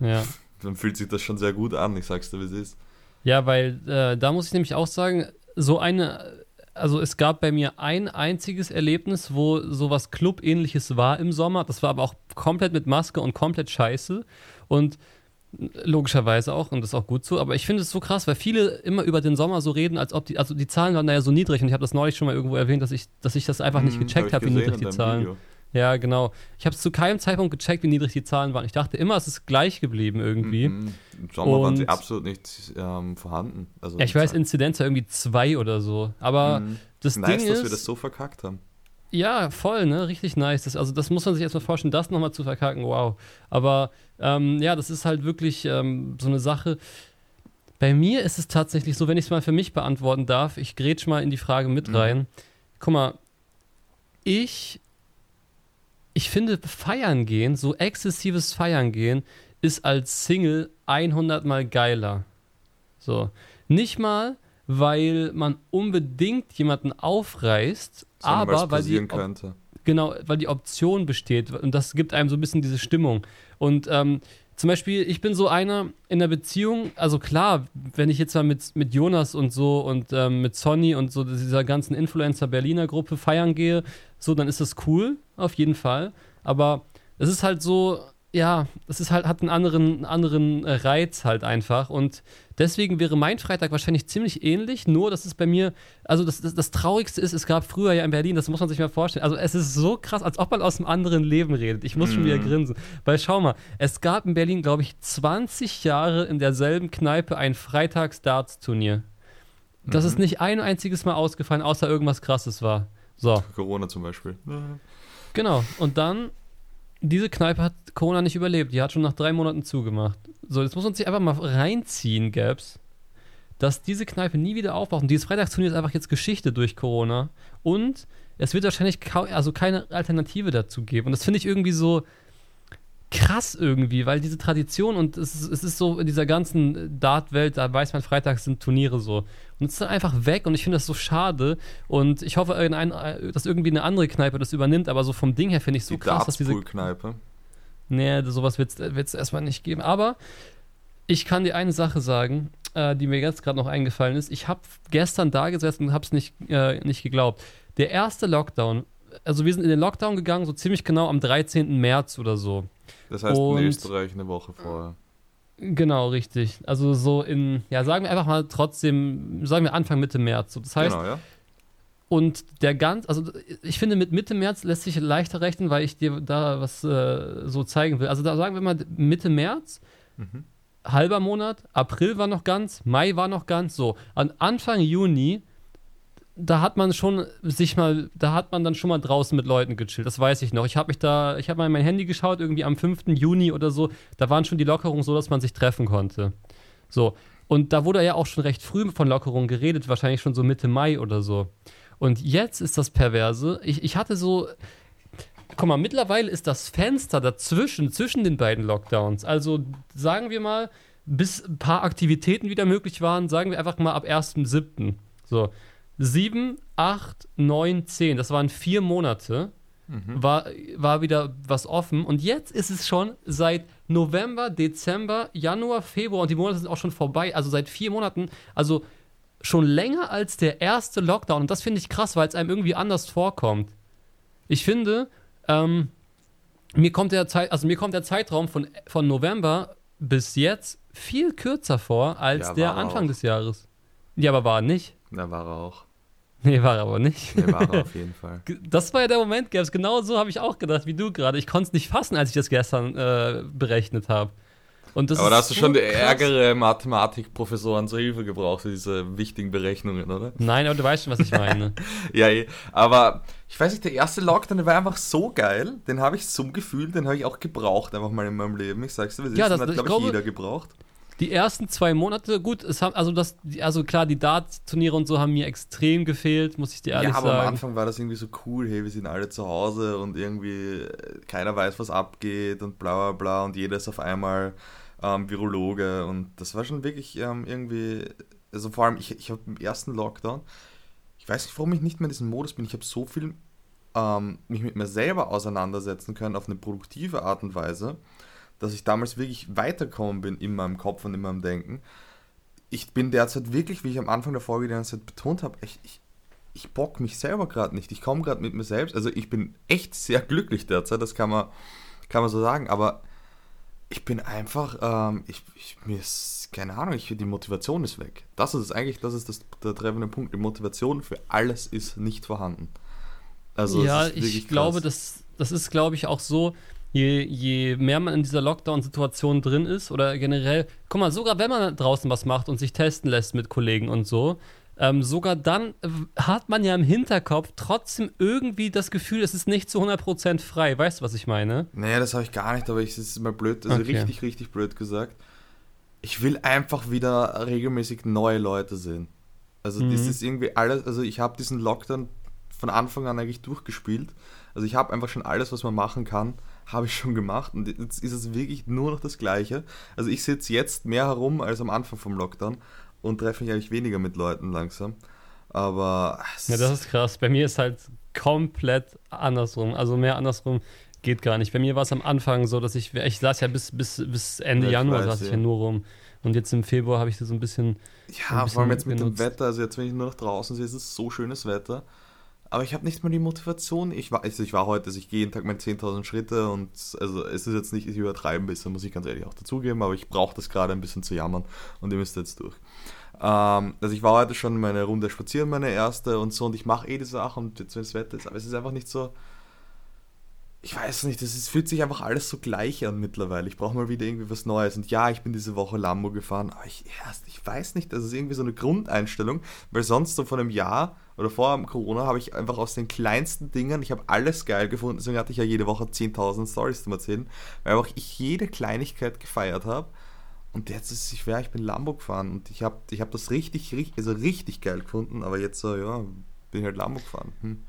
Ja.
dann fühlt sich das schon sehr gut an, ich sag's dir, wie es ist.
Ja, weil äh, da muss ich nämlich auch sagen, so eine, also es gab bei mir ein einziges Erlebnis, wo sowas Club-ähnliches war im Sommer. Das war aber auch komplett mit Maske und komplett scheiße. Und logischerweise auch, und das ist auch gut so, aber ich finde es so krass, weil viele immer über den Sommer so reden, als ob die, also die Zahlen waren da ja so niedrig und ich habe das neulich schon mal irgendwo erwähnt, dass ich, dass ich das einfach nicht
Hm,
gecheckt
hab
habe,
ich
wie niedrig die Zahlen.
Video.
Ja, genau. Ich habe es zu keinem Zeitpunkt gecheckt, wie niedrig die Zahlen waren. Ich dachte immer, es ist gleich geblieben irgendwie.
Mhm. Im Sommer waren sie absolut nicht ähm, vorhanden. Also
Ja, ich weiß, Inzidenz war irgendwie zwei oder so. Aber
Mhm.
das
nice,
Ding
dass
ist,
wir das so verkackt haben.
ja, voll, ne? Richtig nice. Das, also das muss man sich erstmal vorstellen, das nochmal zu verkacken, wow. Aber ähm, ja, das ist halt wirklich ähm, so eine Sache. Bei mir ist es tatsächlich so, wenn ich es mal für mich beantworten darf, ich grätsch mal in die Frage mit
Mhm.
rein. Guck mal, ich, ich finde, feiern gehen, so exzessives Feiern gehen, ist als Single 100 mal geiler. So. Nicht mal, weil man unbedingt jemanden aufreißt,
Sondern
aber weil die,
könnte.
genau, weil die Option besteht und das gibt einem so ein bisschen diese Stimmung. Und ähm, zum Beispiel, ich bin so einer in der Beziehung, also klar, wenn ich jetzt mal mit, mit Jonas und so und ähm, mit Sonny und so dieser ganzen Influencer-Berliner Gruppe feiern gehe, so, dann ist das cool, auf jeden Fall. Aber es ist halt so, ja, es ist halt, hat einen anderen, anderen Reiz halt einfach. Und deswegen wäre mein Freitag wahrscheinlich ziemlich ähnlich, nur dass es bei mir, also das, das, das, Traurigste ist, es gab früher ja in Berlin, das muss man sich mal vorstellen. Also es ist so krass, als ob man aus einem anderen Leben redet. Ich muss mm. schon wieder mhm. grinsen. Weil schau mal, es gab in Berlin, glaube ich, 20 Jahre in derselben Kneipe ein Freitags-Darts-Turnier. Das mhm. ist nicht ein einziges Mal ausgefallen, außer irgendwas krasses war. So.
Corona zum Beispiel.
Genau. Und dann diese Kneipe hat Corona nicht überlebt. Die hat schon nach drei Monaten zugemacht. So, jetzt muss man sich einfach mal reinziehen, Gaps, dass diese Kneipe nie wieder aufwacht. Und dieses Freitagsturnier ist einfach jetzt Geschichte durch Corona. Und es wird wahrscheinlich also keine Alternative dazu geben. Und das finde ich irgendwie so, krass irgendwie, weil diese Tradition und es ist, es ist so in dieser ganzen Dart-Welt, da weiß man, freitags sind Turniere so. Und es ist dann einfach weg und ich finde das so schade. Und ich hoffe, dass irgendwie eine andere Kneipe das übernimmt, aber so vom Ding her finde ich so
Die
krass,
dass diese. Kneipe.
Nee, sowas wird es erstmal nicht geben. Aber ich kann dir eine Sache sagen, äh, die mir jetzt gerade noch eingefallen ist. Ich habe gestern da gesessen und habe es nicht, äh, nicht geglaubt. Der erste Lockdown, also wir sind in den Lockdown gegangen, so ziemlich genau am 13. März oder so.
Das heißt und, in Österreich eine Woche vorher.
Genau, richtig. Also so in, ja, sagen wir einfach mal trotzdem, sagen wir Anfang, Mitte März. das heißt, genau, ja. Und der ganz, also ich finde, mit Mitte März lässt sich leichter rechnen, weil ich dir da was äh, so zeigen will. Also da sagen wir mal Mitte März, mhm. halber Monat, April war noch ganz, Mai war noch ganz, so. An Anfang Juni da hat man schon sich mal, da hat man dann schon mal draußen mit Leuten gechillt. Das weiß ich noch. Ich habe mich da, ich habe mal in mein Handy geschaut, irgendwie am 5. Juni oder so. Da waren schon die Lockerungen so, dass man sich treffen konnte. So. Und da wurde ja auch schon recht früh von Lockerungen geredet, wahrscheinlich schon so Mitte Mai oder so. Und jetzt ist das Perverse. Ich, ich hatte so. Guck mal, mittlerweile ist das Fenster dazwischen, zwischen den beiden Lockdowns. Also sagen wir mal, bis ein paar Aktivitäten wieder möglich waren, sagen wir einfach mal ab 1.7. So 7, 8, 9, 10, das waren vier Monate, mhm. war, war wieder was offen. Und jetzt ist es schon seit November, Dezember, Januar, Februar und die Monate sind auch schon vorbei. Also seit vier Monaten, also schon länger als der erste Lockdown. Und das finde ich krass, weil es einem irgendwie anders vorkommt. Ich finde, ähm, mir kommt der Zeit, also mir kommt der Zeitraum von, von November bis jetzt viel kürzer vor als ja, der Anfang des Jahres. Ja, aber war nicht.
Da war er auch.
Nee, war er aber nicht.
Nee, war er auf jeden Fall.
Das war ja der Moment, Gabs. Genau so habe ich auch gedacht, wie du gerade. Ich konnte es nicht fassen, als ich das gestern äh, berechnet habe.
aber da hast du schon krass. ärgere Mathematikprofessoren zur Hilfe gebraucht für diese wichtigen Berechnungen, oder?
Nein, aber du weißt schon, was ich meine.
ja, eh. aber ich weiß nicht, der erste Lockdown, der war einfach so geil. Den habe ich zum Gefühl, den habe ich auch gebraucht, einfach mal in meinem Leben. Ich sag's dir, das ja, das, hat, glaube ich, jeder gebraucht
die ersten zwei Monate, gut, es haben, also das, also klar, die Dart-Turniere und so haben mir extrem gefehlt, muss ich dir ehrlich sagen. Ja, aber sagen.
am Anfang war das irgendwie so cool, hey, wir sind alle zu Hause und irgendwie äh, keiner weiß, was abgeht und bla bla bla und jeder ist auf einmal ähm, Virologe und das war schon wirklich ähm, irgendwie, also vor allem, ich, ich habe im ersten Lockdown, ich weiß nicht, warum ich nicht mehr in diesem Modus bin, ich habe so viel ähm, mich mit mir selber auseinandersetzen können auf eine produktive Art und Weise dass ich damals wirklich weitergekommen bin in meinem Kopf und in meinem Denken. Ich bin derzeit wirklich, wie ich am Anfang der Folge die ganze Zeit betont habe, ich, ich, ich bock mich selber gerade nicht. Ich komme gerade mit mir selbst. Also ich bin echt sehr glücklich derzeit, das kann man, kann man so sagen. Aber ich bin einfach, ähm, ich, ich, mir ist, keine Ahnung, ich, die Motivation ist weg. Das ist eigentlich, das ist das, der treffende Punkt. Die Motivation für alles ist nicht vorhanden.
Also ja, ich glaube, das, das ist, glaube ich, auch so, je, je mehr man in dieser Lockdown-Situation drin ist oder generell, guck mal, sogar wenn man draußen was macht und sich testen lässt mit Kollegen und so, ähm, sogar dann hat man ja im Hinterkopf trotzdem irgendwie das Gefühl, es ist nicht zu 100% frei. Weißt du, was ich meine?
Naja, das habe ich gar nicht, aber ich, das ist mal blöd, also okay. richtig, richtig blöd gesagt. Ich will einfach wieder regelmäßig neue Leute sehen. Also mhm. das ist irgendwie alles, also ich habe diesen Lockdown von Anfang an eigentlich durchgespielt. Also ich habe einfach schon alles, was man machen kann, habe ich schon gemacht und jetzt ist es wirklich nur noch das Gleiche. Also ich sitze jetzt mehr herum als am Anfang vom Lockdown und treffe mich eigentlich weniger mit Leuten langsam. Aber.
Ja, das ist krass. Bei mir ist halt komplett andersrum. Also mehr andersrum geht gar nicht. Bei mir war es am Anfang so, dass ich, ich saß ja bis, bis, bis Ende ja, Januar weiß, saß ich ja nur rum. Und jetzt im Februar habe ich das so ein bisschen.
Ja, ein bisschen vor allem jetzt mit dem Wetter. Also jetzt, wenn ich nur noch draußen sehe, ist es so schönes Wetter. Aber ich habe nicht mal die Motivation. Ich war, also ich war heute, also ich gehe jeden Tag meine 10.000 Schritte und also es ist jetzt nicht, ich übertreiben bisschen, muss ich ganz ehrlich auch dazugeben, aber ich brauche das gerade ein bisschen zu jammern und ihr müsst jetzt durch. Ähm, also ich war heute schon meine Runde spazieren, meine erste und so und ich mache eh die Sachen und jetzt wenn das Wetter ist, aber es ist einfach nicht so, ich weiß nicht, es fühlt sich einfach alles so gleich an mittlerweile. Ich brauche mal wieder irgendwie was Neues. Und ja, ich bin diese Woche Lambo gefahren, aber ich, ich weiß nicht, das ist irgendwie so eine Grundeinstellung, weil sonst so vor einem Jahr oder vor Corona habe ich einfach aus den kleinsten Dingen, ich habe alles geil gefunden, deswegen hatte ich ja jede Woche 10.000 Stories zum Erzählen, weil einfach ich jede Kleinigkeit gefeiert habe. Und jetzt ist es schwer, ich bin Lambo gefahren und ich habe ich hab das richtig, richtig, also richtig geil gefunden, aber jetzt so, ja, bin ich halt Lambo gefahren. Hm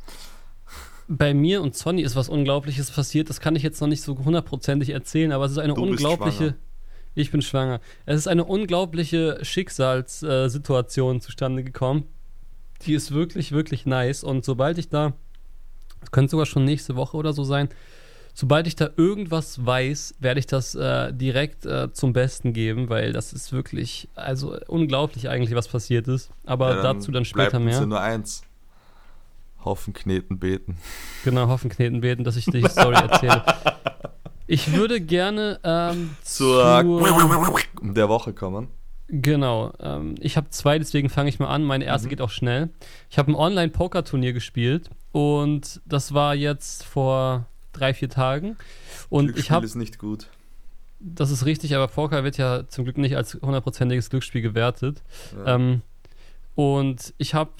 bei mir und Sonny ist was Unglaubliches passiert. Das kann ich jetzt noch nicht so hundertprozentig erzählen, aber es ist eine du unglaubliche. Ich bin schwanger. Es ist eine unglaubliche Schicksalssituation zustande gekommen. Die ist wirklich, wirklich nice. Und sobald ich da, könnte sogar schon nächste Woche oder so sein, sobald ich da irgendwas weiß, werde ich das äh, direkt äh, zum Besten geben, weil das ist wirklich, also unglaublich eigentlich, was passiert ist. Aber ja, dazu dann später mehr.
nur eins. Hoffen, kneten, beten.
Genau, hoffen, kneten, beten, dass ich die Story erzähle. Ich würde gerne ähm,
zur, zur der Woche kommen.
Genau. Ähm, ich habe zwei, deswegen fange ich mal an. Meine erste mhm. geht auch schnell. Ich habe ein Online-Poker-Turnier gespielt und das war jetzt vor drei, vier Tagen. Und ich habe.
ist nicht gut.
Das ist richtig, aber Poker wird ja zum Glück nicht als hundertprozentiges Glücksspiel gewertet. Ja. Ähm, und ich habe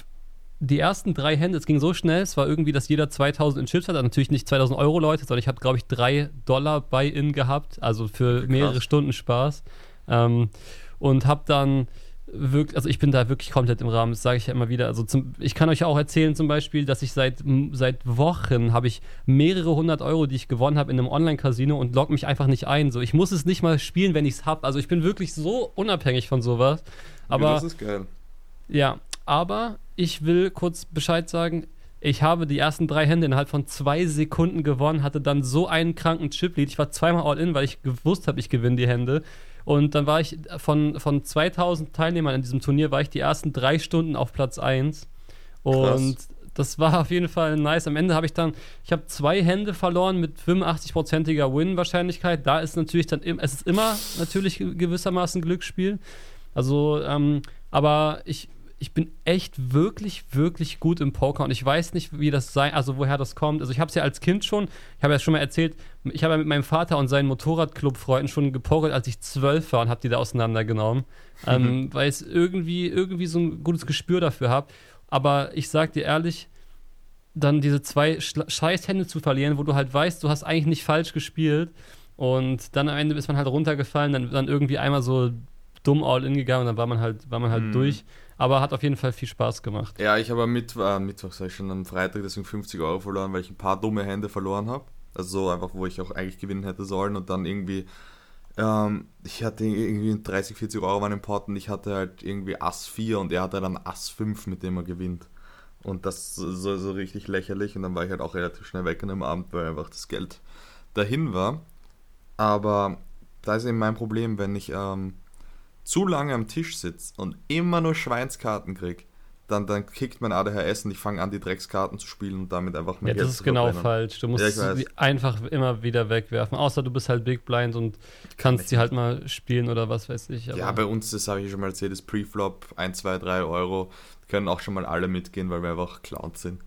die ersten drei Hände, es ging so schnell, es war irgendwie, dass jeder 2000 in Chips hat, also natürlich nicht 2000 Euro Leute, sondern ich habe, glaube ich, drei Dollar Buy-In gehabt, also für Krass. mehrere Stunden Spaß. Ähm, und habe dann wirklich, also ich bin da wirklich komplett im Rahmen, das sage ich ja immer wieder. Also zum, ich kann euch auch erzählen zum Beispiel, dass ich seit, seit Wochen habe ich mehrere hundert Euro, die ich gewonnen habe in einem Online-Casino und log mich einfach nicht ein. So, ich muss es nicht mal spielen, wenn ich es habe. Also ich bin wirklich so unabhängig von sowas. Aber ja, das ist geil. Ja, aber ich will kurz Bescheid sagen. Ich habe die ersten drei Hände innerhalb von zwei Sekunden gewonnen, hatte dann so einen kranken Chip-Lead. Ich war zweimal all in, weil ich gewusst habe, ich gewinne die Hände. Und dann war ich von, von 2000 Teilnehmern in diesem Turnier, war ich die ersten drei Stunden auf Platz 1. Und Krass. das war auf jeden Fall nice. Am Ende habe ich dann, ich habe zwei Hände verloren mit 85%iger Win-Wahrscheinlichkeit. Da ist natürlich dann, es ist immer natürlich gewissermaßen Glücksspiel. Also, ähm, aber ich ich bin echt wirklich, wirklich gut im Poker und ich weiß nicht, wie das sein, also woher das kommt. Also ich habe es ja als Kind schon, ich habe ja schon mal erzählt, ich habe ja mit meinem Vater und seinen Motorradclub-Freunden schon gepokert, als ich zwölf war und habe die da auseinandergenommen, mhm. ähm, weil ich irgendwie, irgendwie so ein gutes Gespür dafür habe. Aber ich sag dir ehrlich, dann diese zwei Scheißhände zu verlieren, wo du halt weißt, du hast eigentlich nicht falsch gespielt und dann am Ende ist man halt runtergefallen, dann, dann irgendwie einmal so dumm all in gegangen und dann war man halt, war man halt mhm. durch. Aber hat auf jeden Fall viel Spaß gemacht.
Ja, ich habe am Mittwoch, äh, Mittwoch sag ich schon, am Freitag deswegen 50 Euro verloren, weil ich ein paar dumme Hände verloren habe. Also so einfach, wo ich auch eigentlich gewinnen hätte sollen und dann irgendwie, ähm, ich hatte irgendwie 30, 40 Euro waren im Pot und ich hatte halt irgendwie Ass 4 und er hatte dann Ass 5, mit dem er gewinnt. Und das so, so richtig lächerlich und dann war ich halt auch relativ schnell weg an dem Abend, weil einfach das Geld dahin war. Aber da ist eben mein Problem, wenn ich ähm, zu lange am Tisch sitze und immer nur Schweinskarten kriege, dann, dann kickt mein ADHS und ich fange an, die Dreckskarten zu spielen und damit einfach
mein ja, Geld das ist genau falsch. Du musst ja, sie einfach immer wieder wegwerfen. Außer du bist halt Big Blind und kannst sie halt mal spielen oder was weiß ich.
ja, bei uns, das habe ich schon mal erzählt, ist Preflop 1, 2, 3 Euro. Können auch schon mal alle mitgehen, weil wir einfach Clowns sind.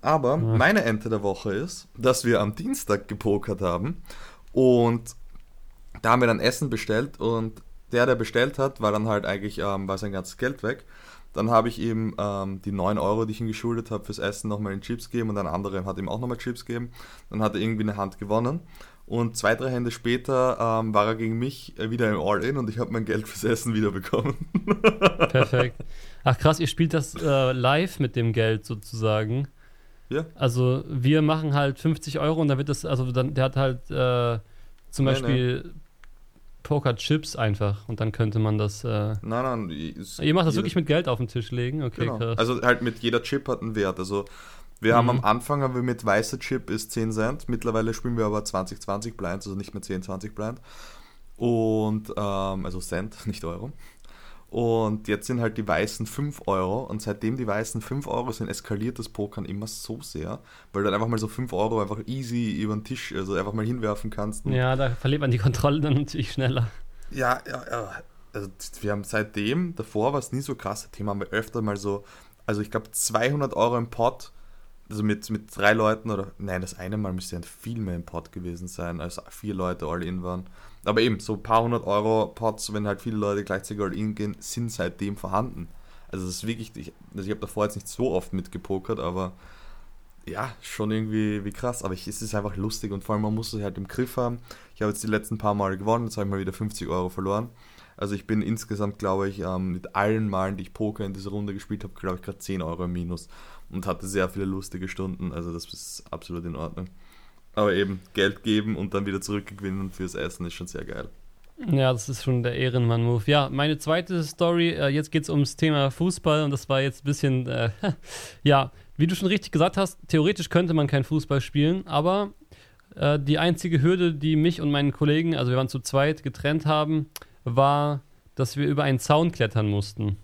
Aber ja. meine Ente der Woche ist, dass wir am Dienstag gepokert haben und da haben wir dann Essen bestellt und der, der bestellt hat, war dann halt eigentlich, ähm, war sein ganzes Geld weg. Dann habe ich ihm ähm, die 9 Euro, die ich ihm geschuldet habe, fürs Essen nochmal in Chips gegeben und ein anderer hat ihm auch nochmal Chips gegeben. Dann hat er irgendwie eine Hand gewonnen. Und zwei, drei Hände später ähm, war er gegen mich äh, wieder im All-In und ich habe mein Geld fürs Essen wieder bekommen.
Perfekt. Ach krass, ihr spielt das äh, live mit dem Geld sozusagen. Ja. Also wir machen halt 50 Euro und dann wird das, also dann, der hat halt äh, zum Beispiel nee. Poker-Chips einfach und dann könnte man das. Äh
nein, nein.
Ihr macht das wirklich mit Geld auf den Tisch legen? Okay,
genau. krass. Also halt mit jeder Chip hat einen Wert. Also wir mhm. haben am Anfang haben wir mit weißer Chip ist 10 Cent. Mittlerweile spielen wir aber 20, 20 Blinds, also nicht mehr 10, 20 Blind. Und, ähm, also Cent, nicht Euro. Und jetzt sind halt die weißen 5 Euro. Und seitdem die weißen 5 Euro sind, eskaliert das Pokern immer so sehr, weil du dann einfach mal so 5 Euro einfach easy über den Tisch, also einfach mal hinwerfen kannst.
Ja, da verliert man die Kontrolle dann natürlich schneller.
Ja, ja, ja. Also wir haben seitdem, davor war es nie so krass, Thema haben wir öfter mal so, also ich glaube 200 Euro im Pot, also mit, mit drei Leuten oder, nein, das eine Mal müsste ja viel mehr im Pot gewesen sein, als vier Leute all in waren. Aber eben, so ein paar hundert Euro Pots, wenn halt viele Leute gleichzeitig all in gehen, sind seitdem vorhanden. Also das ist wirklich, ich, also ich habe davor jetzt nicht so oft mitgepokert, aber ja, schon irgendwie wie krass. Aber ich, es ist einfach lustig und vor allem man muss es halt im Griff haben. Ich habe jetzt die letzten paar Mal gewonnen, jetzt habe ich mal wieder 50 Euro verloren. Also ich bin insgesamt, glaube ich, ähm, mit allen Malen, die ich Poker in dieser Runde gespielt habe, glaube ich, gerade 10 Euro im Minus und hatte sehr viele lustige Stunden. Also das ist absolut in Ordnung. Aber eben, Geld geben und dann wieder zurückgewinnen fürs Essen ist schon sehr geil.
Ja, das ist schon der Ehrenmann-Move. Ja, meine zweite Story, äh, jetzt geht es ums Thema Fußball und das war jetzt ein bisschen, äh, ja, wie du schon richtig gesagt hast, theoretisch könnte man kein Fußball spielen, aber äh, die einzige Hürde, die mich und meinen Kollegen, also wir waren zu zweit, getrennt haben, war, dass wir über einen Zaun klettern mussten.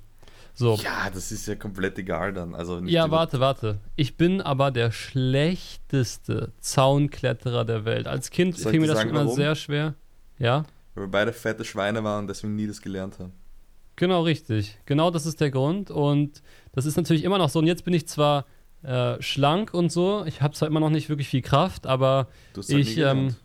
So.
Ja, das ist ja komplett egal dann. Also
ja, warte, warte. Ich bin aber der schlechteste Zaunkletterer der Welt. Als Kind fiel mir das sagen, immer warum? sehr schwer. Ja.
Weil wir beide fette Schweine waren und deswegen nie das gelernt haben.
Genau, richtig. Genau das ist der Grund. Und das ist natürlich immer noch so. Und jetzt bin ich zwar äh, schlank und so. Ich habe zwar immer noch nicht wirklich viel Kraft, aber halt ich. Ähm,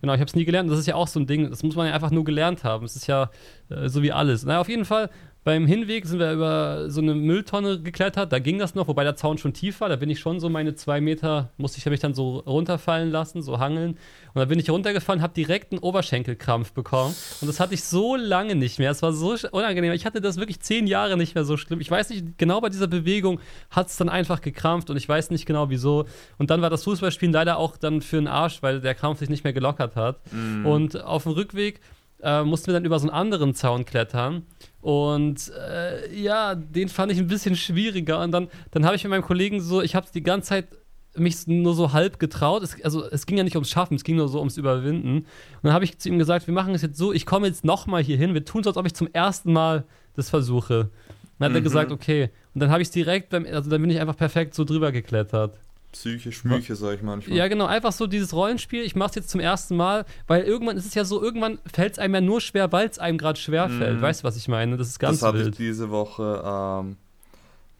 genau, ich habe es nie gelernt. Das ist ja auch so ein Ding. Das muss man ja einfach nur gelernt haben. Es ist ja äh, so wie alles. Naja, auf jeden Fall beim Hinweg sind wir über so eine Mülltonne geklettert, da ging das noch, wobei der Zaun schon tief war. Da bin ich schon so meine zwei Meter, musste ich mich dann so runterfallen lassen, so hangeln. Und da bin ich runtergefallen, habe direkt einen Oberschenkelkrampf bekommen. Und das hatte ich so lange nicht mehr. Es war so unangenehm. Ich hatte das wirklich zehn Jahre nicht mehr so schlimm. Ich weiß nicht, genau bei dieser Bewegung hat es dann einfach gekrampft und ich weiß nicht genau wieso. Und dann war das Fußballspielen leider auch dann für den Arsch, weil der Krampf sich nicht mehr gelockert hat. Mm. Und auf dem Rückweg äh, mussten wir dann über so einen anderen Zaun klettern. Und äh, ja, den fand ich ein bisschen schwieriger. Und dann, dann habe ich mit meinem Kollegen so, ich habe die ganze Zeit mich nur so halb getraut. Es, also es ging ja nicht ums Schaffen, es ging nur so ums Überwinden. Und dann habe ich zu ihm gesagt, wir machen es jetzt so, ich komme jetzt nochmal hier hin, wir tun es, als ob ich zum ersten Mal das versuche. Dann hat mhm. er gesagt, okay. Und dann habe ich es direkt beim, also dann bin ich einfach perfekt so drüber geklettert
psychisch Müche, sag ich manchmal.
Ja, genau, einfach so dieses Rollenspiel. Ich mach's jetzt zum ersten Mal, weil irgendwann ist es ja so, irgendwann fällt es einem ja nur schwer, weil es einem gerade schwer fällt. Mhm. Weißt du, was ich meine? Das ist ganz Das hatte ich
diese Woche ähm,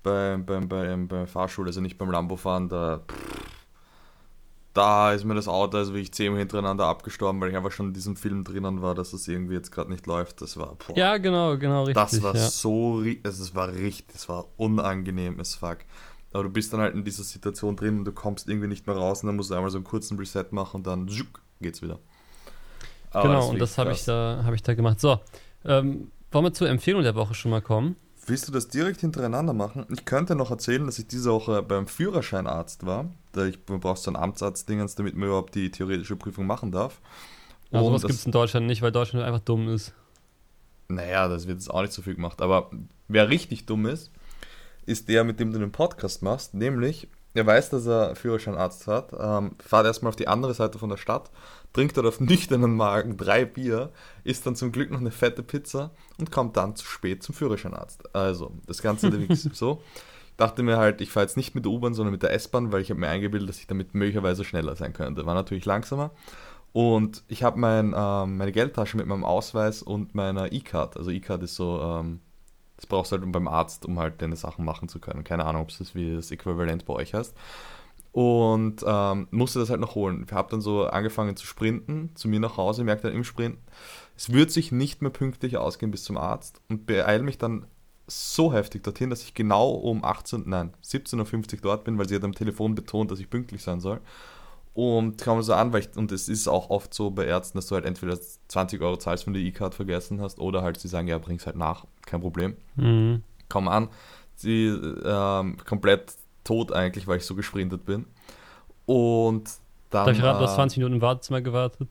beim, beim, beim, beim Fahrschule, also nicht beim Lambo-Fahren, da, da ist mir das Auto also wirklich zehnmal hintereinander abgestorben, weil ich einfach schon in diesem Film drinnen war, dass es irgendwie jetzt gerade nicht läuft. Das war,
boah, Ja, genau, genau, richtig.
Das war
ja.
so, also es war richtig, es war unangenehm as fuck. Aber du bist dann halt in dieser Situation drin und du kommst irgendwie nicht mehr raus und dann musst du einmal so einen kurzen Reset machen und dann zschuk, geht's wieder.
Aber genau, das und das habe ich, da, hab ich da gemacht. So, ähm, wollen wir zur Empfehlung der Woche schon mal kommen?
Willst du das direkt hintereinander machen? Ich könnte noch erzählen, dass ich diese Woche beim Führerscheinarzt war. Da ich, man braucht so einen Amtsarztdingens, damit man überhaupt die theoretische Prüfung machen darf.
Und also was gibt es in Deutschland nicht, weil Deutschland einfach dumm ist.
Naja, das wird jetzt auch nicht so viel gemacht. Aber wer richtig dumm ist, ist der, mit dem du den Podcast machst, nämlich er weiß, dass er Führerscheinarzt hat, ähm, fahrt erstmal auf die andere Seite von der Stadt, trinkt dort auf nüchternen Magen drei Bier, isst dann zum Glück noch eine fette Pizza und kommt dann zu spät zum Führerscheinarzt. Also, das Ganze wirklich so. Ich dachte mir halt, ich fahre jetzt nicht mit der U-Bahn, sondern mit der S-Bahn, weil ich habe mir eingebildet, dass ich damit möglicherweise schneller sein könnte. War natürlich langsamer. Und ich habe mein, ähm, meine Geldtasche mit meinem Ausweis und meiner E-Card. Also E-Card ist so ähm, das brauchst du halt beim Arzt, um halt deine Sachen machen zu können. Keine Ahnung, ob es das wie das Äquivalent bei euch heißt. Und ähm, musste das halt noch holen. Ich habe dann so angefangen zu sprinten, zu mir nach Hause, merkte dann im Sprint, es wird sich nicht mehr pünktlich ausgehen bis zum Arzt und beeile mich dann so heftig dorthin, dass ich genau um 18, nein, 17.50 Uhr dort bin, weil sie hat am Telefon betont, dass ich pünktlich sein soll. Und kam so an, weil ich, und es ist auch oft so bei Ärzten, dass du halt entweder 20 Euro zahlst, wenn du die E-Card vergessen hast, oder halt sie sagen, ja, bring's halt nach, kein Problem. Mhm. Komm an, sie ähm, komplett tot eigentlich, weil ich so gesprintet bin. Und dann.
Darf ich raten, du hast 20 äh, Minuten im Wartezimmer gewartet?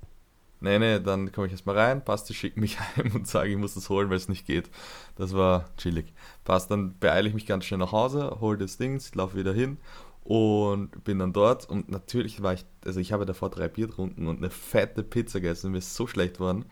Nee, nee, dann komme ich erstmal rein, passt, die schicken mich heim und sagen, ich muss das holen, weil es nicht geht. Das war chillig. Passt, dann beeile ich mich ganz schnell nach Hause, hole das Ding, laufe wieder hin Und bin dann dort und natürlich war ich, also ich habe davor drei Bier getrunken und eine fette Pizza gegessen, mir ist so schlecht worden.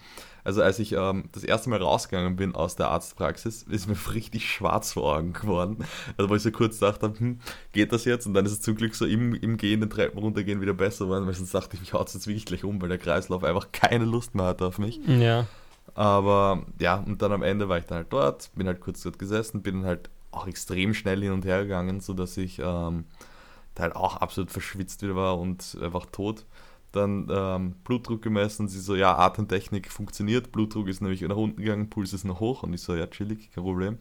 Also als ich ähm, das erste Mal rausgegangen bin aus der Arztpraxis, ist mir richtig schwarz vor Augen geworden. Also wo ich so kurz dachte, hm, geht das jetzt? Und dann ist es zum Glück so im, im Gehen, den Treppen runtergehen wieder besser geworden, weil sonst dachte ich, mich haut es jetzt wirklich gleich um, weil der Kreislauf einfach keine Lust mehr hatte auf mich.
Ja.
Aber ja, und dann am Ende war ich dann halt dort, bin halt kurz dort gesessen, bin halt auch extrem schnell hin und her gegangen, sodass ich ähm, da halt auch absolut verschwitzt wieder war und einfach tot. Dann ähm, Blutdruck gemessen, sie so, ja, Atemtechnik funktioniert, Blutdruck ist nämlich nach unten gegangen, Puls ist noch hoch und ich so, ja, chillig, kein Problem.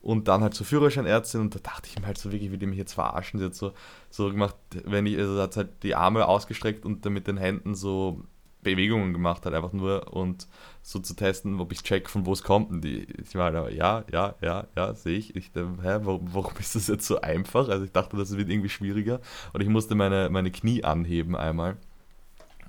Und dann halt zur Führerscheinärztin und da dachte ich mir halt so wirklich, wie die mich jetzt verarschen. Sie hat so, so gemacht, wenn ich, also hat halt die Arme ausgestreckt und dann mit den Händen so Bewegungen gemacht hat, einfach nur und so zu testen, ob ich check, von wo es kommt. Und die, ich war da, ja, ja, ja, ja, sehe ich. Ich dachte, hä, warum, warum ist das jetzt so einfach? Also ich dachte, das wird irgendwie schwieriger. Und ich musste meine, meine Knie anheben einmal.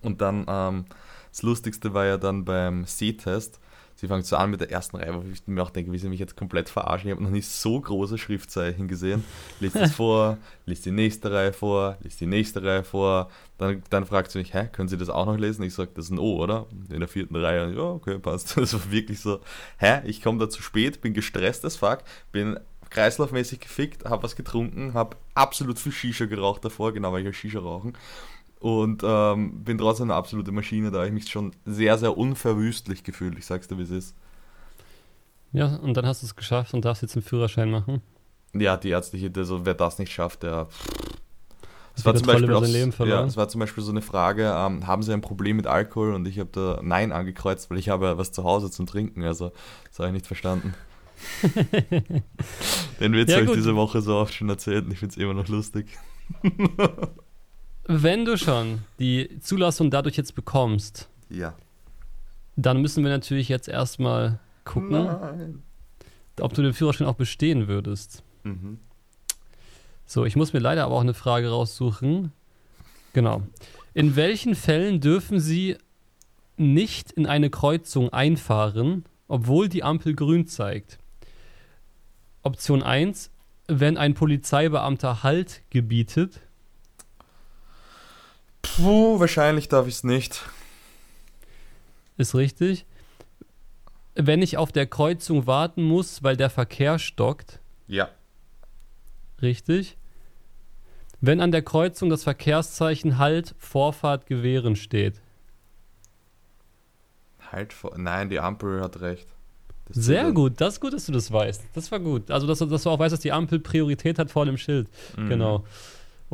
Und dann, ähm, das Lustigste war ja dann beim Sehtest, sie fangen so an mit der ersten Reihe, wo ich mir auch denke, wie sie mich jetzt komplett verarschen. Ich habe noch nicht so große Schriftzeichen gesehen. Lies das vor, lies die nächste Reihe vor, lies die nächste Reihe vor. Dann, dann fragt sie mich, hä, können Sie das auch noch lesen? Ich sage, das ist ein O, oder? In der vierten Reihe. Ja, okay, passt. Das war wirklich so, hä, ich komme da zu spät, bin gestresst as fuck, bin kreislaufmäßig gefickt, habe was getrunken, habe absolut viel Shisha geraucht davor, genau, weil ich ja Shisha rauchen und ähm, bin trotzdem eine absolute Maschine, da habe ich mich schon sehr, sehr unverwüstlich gefühlt. Ich sag's dir, wie es ist.
Ja, und dann hast du es geschafft und darfst jetzt einen Führerschein machen.
Ja, die ärztliche, also wer das nicht schafft, der. Das war, zum Beispiel auch, ja, das war zum Beispiel so eine Frage, ähm, haben Sie ein Problem mit Alkohol? Und ich habe da Nein angekreuzt, weil ich habe ja was zu Hause zum Trinken. Also, das habe ich nicht verstanden. Den Witz ja, habe ich diese Woche so oft schon erzählt und ich finde es immer noch lustig.
Wenn du schon die Zulassung dadurch jetzt bekommst,
ja.
dann müssen wir natürlich jetzt erstmal gucken, Nein. ob du den Führerschein auch bestehen würdest. Mhm. So, ich muss mir leider aber auch eine Frage raussuchen. Genau. In welchen Fällen dürfen Sie nicht in eine Kreuzung einfahren, obwohl die Ampel grün zeigt? Option 1, wenn ein Polizeibeamter Halt gebietet.
Puh, wahrscheinlich darf ich es nicht.
Ist richtig. Wenn ich auf der Kreuzung warten muss, weil der Verkehr stockt.
Ja.
Richtig. Wenn an der Kreuzung das Verkehrszeichen Halt, Vorfahrt, Gewähren steht.
Halt, vor nein, die Ampel hat recht.
Das Sehr gut, das ist gut, dass du das weißt. Das war gut. Also, dass, dass du auch weißt, dass die Ampel Priorität hat vor dem Schild. Mhm. Genau.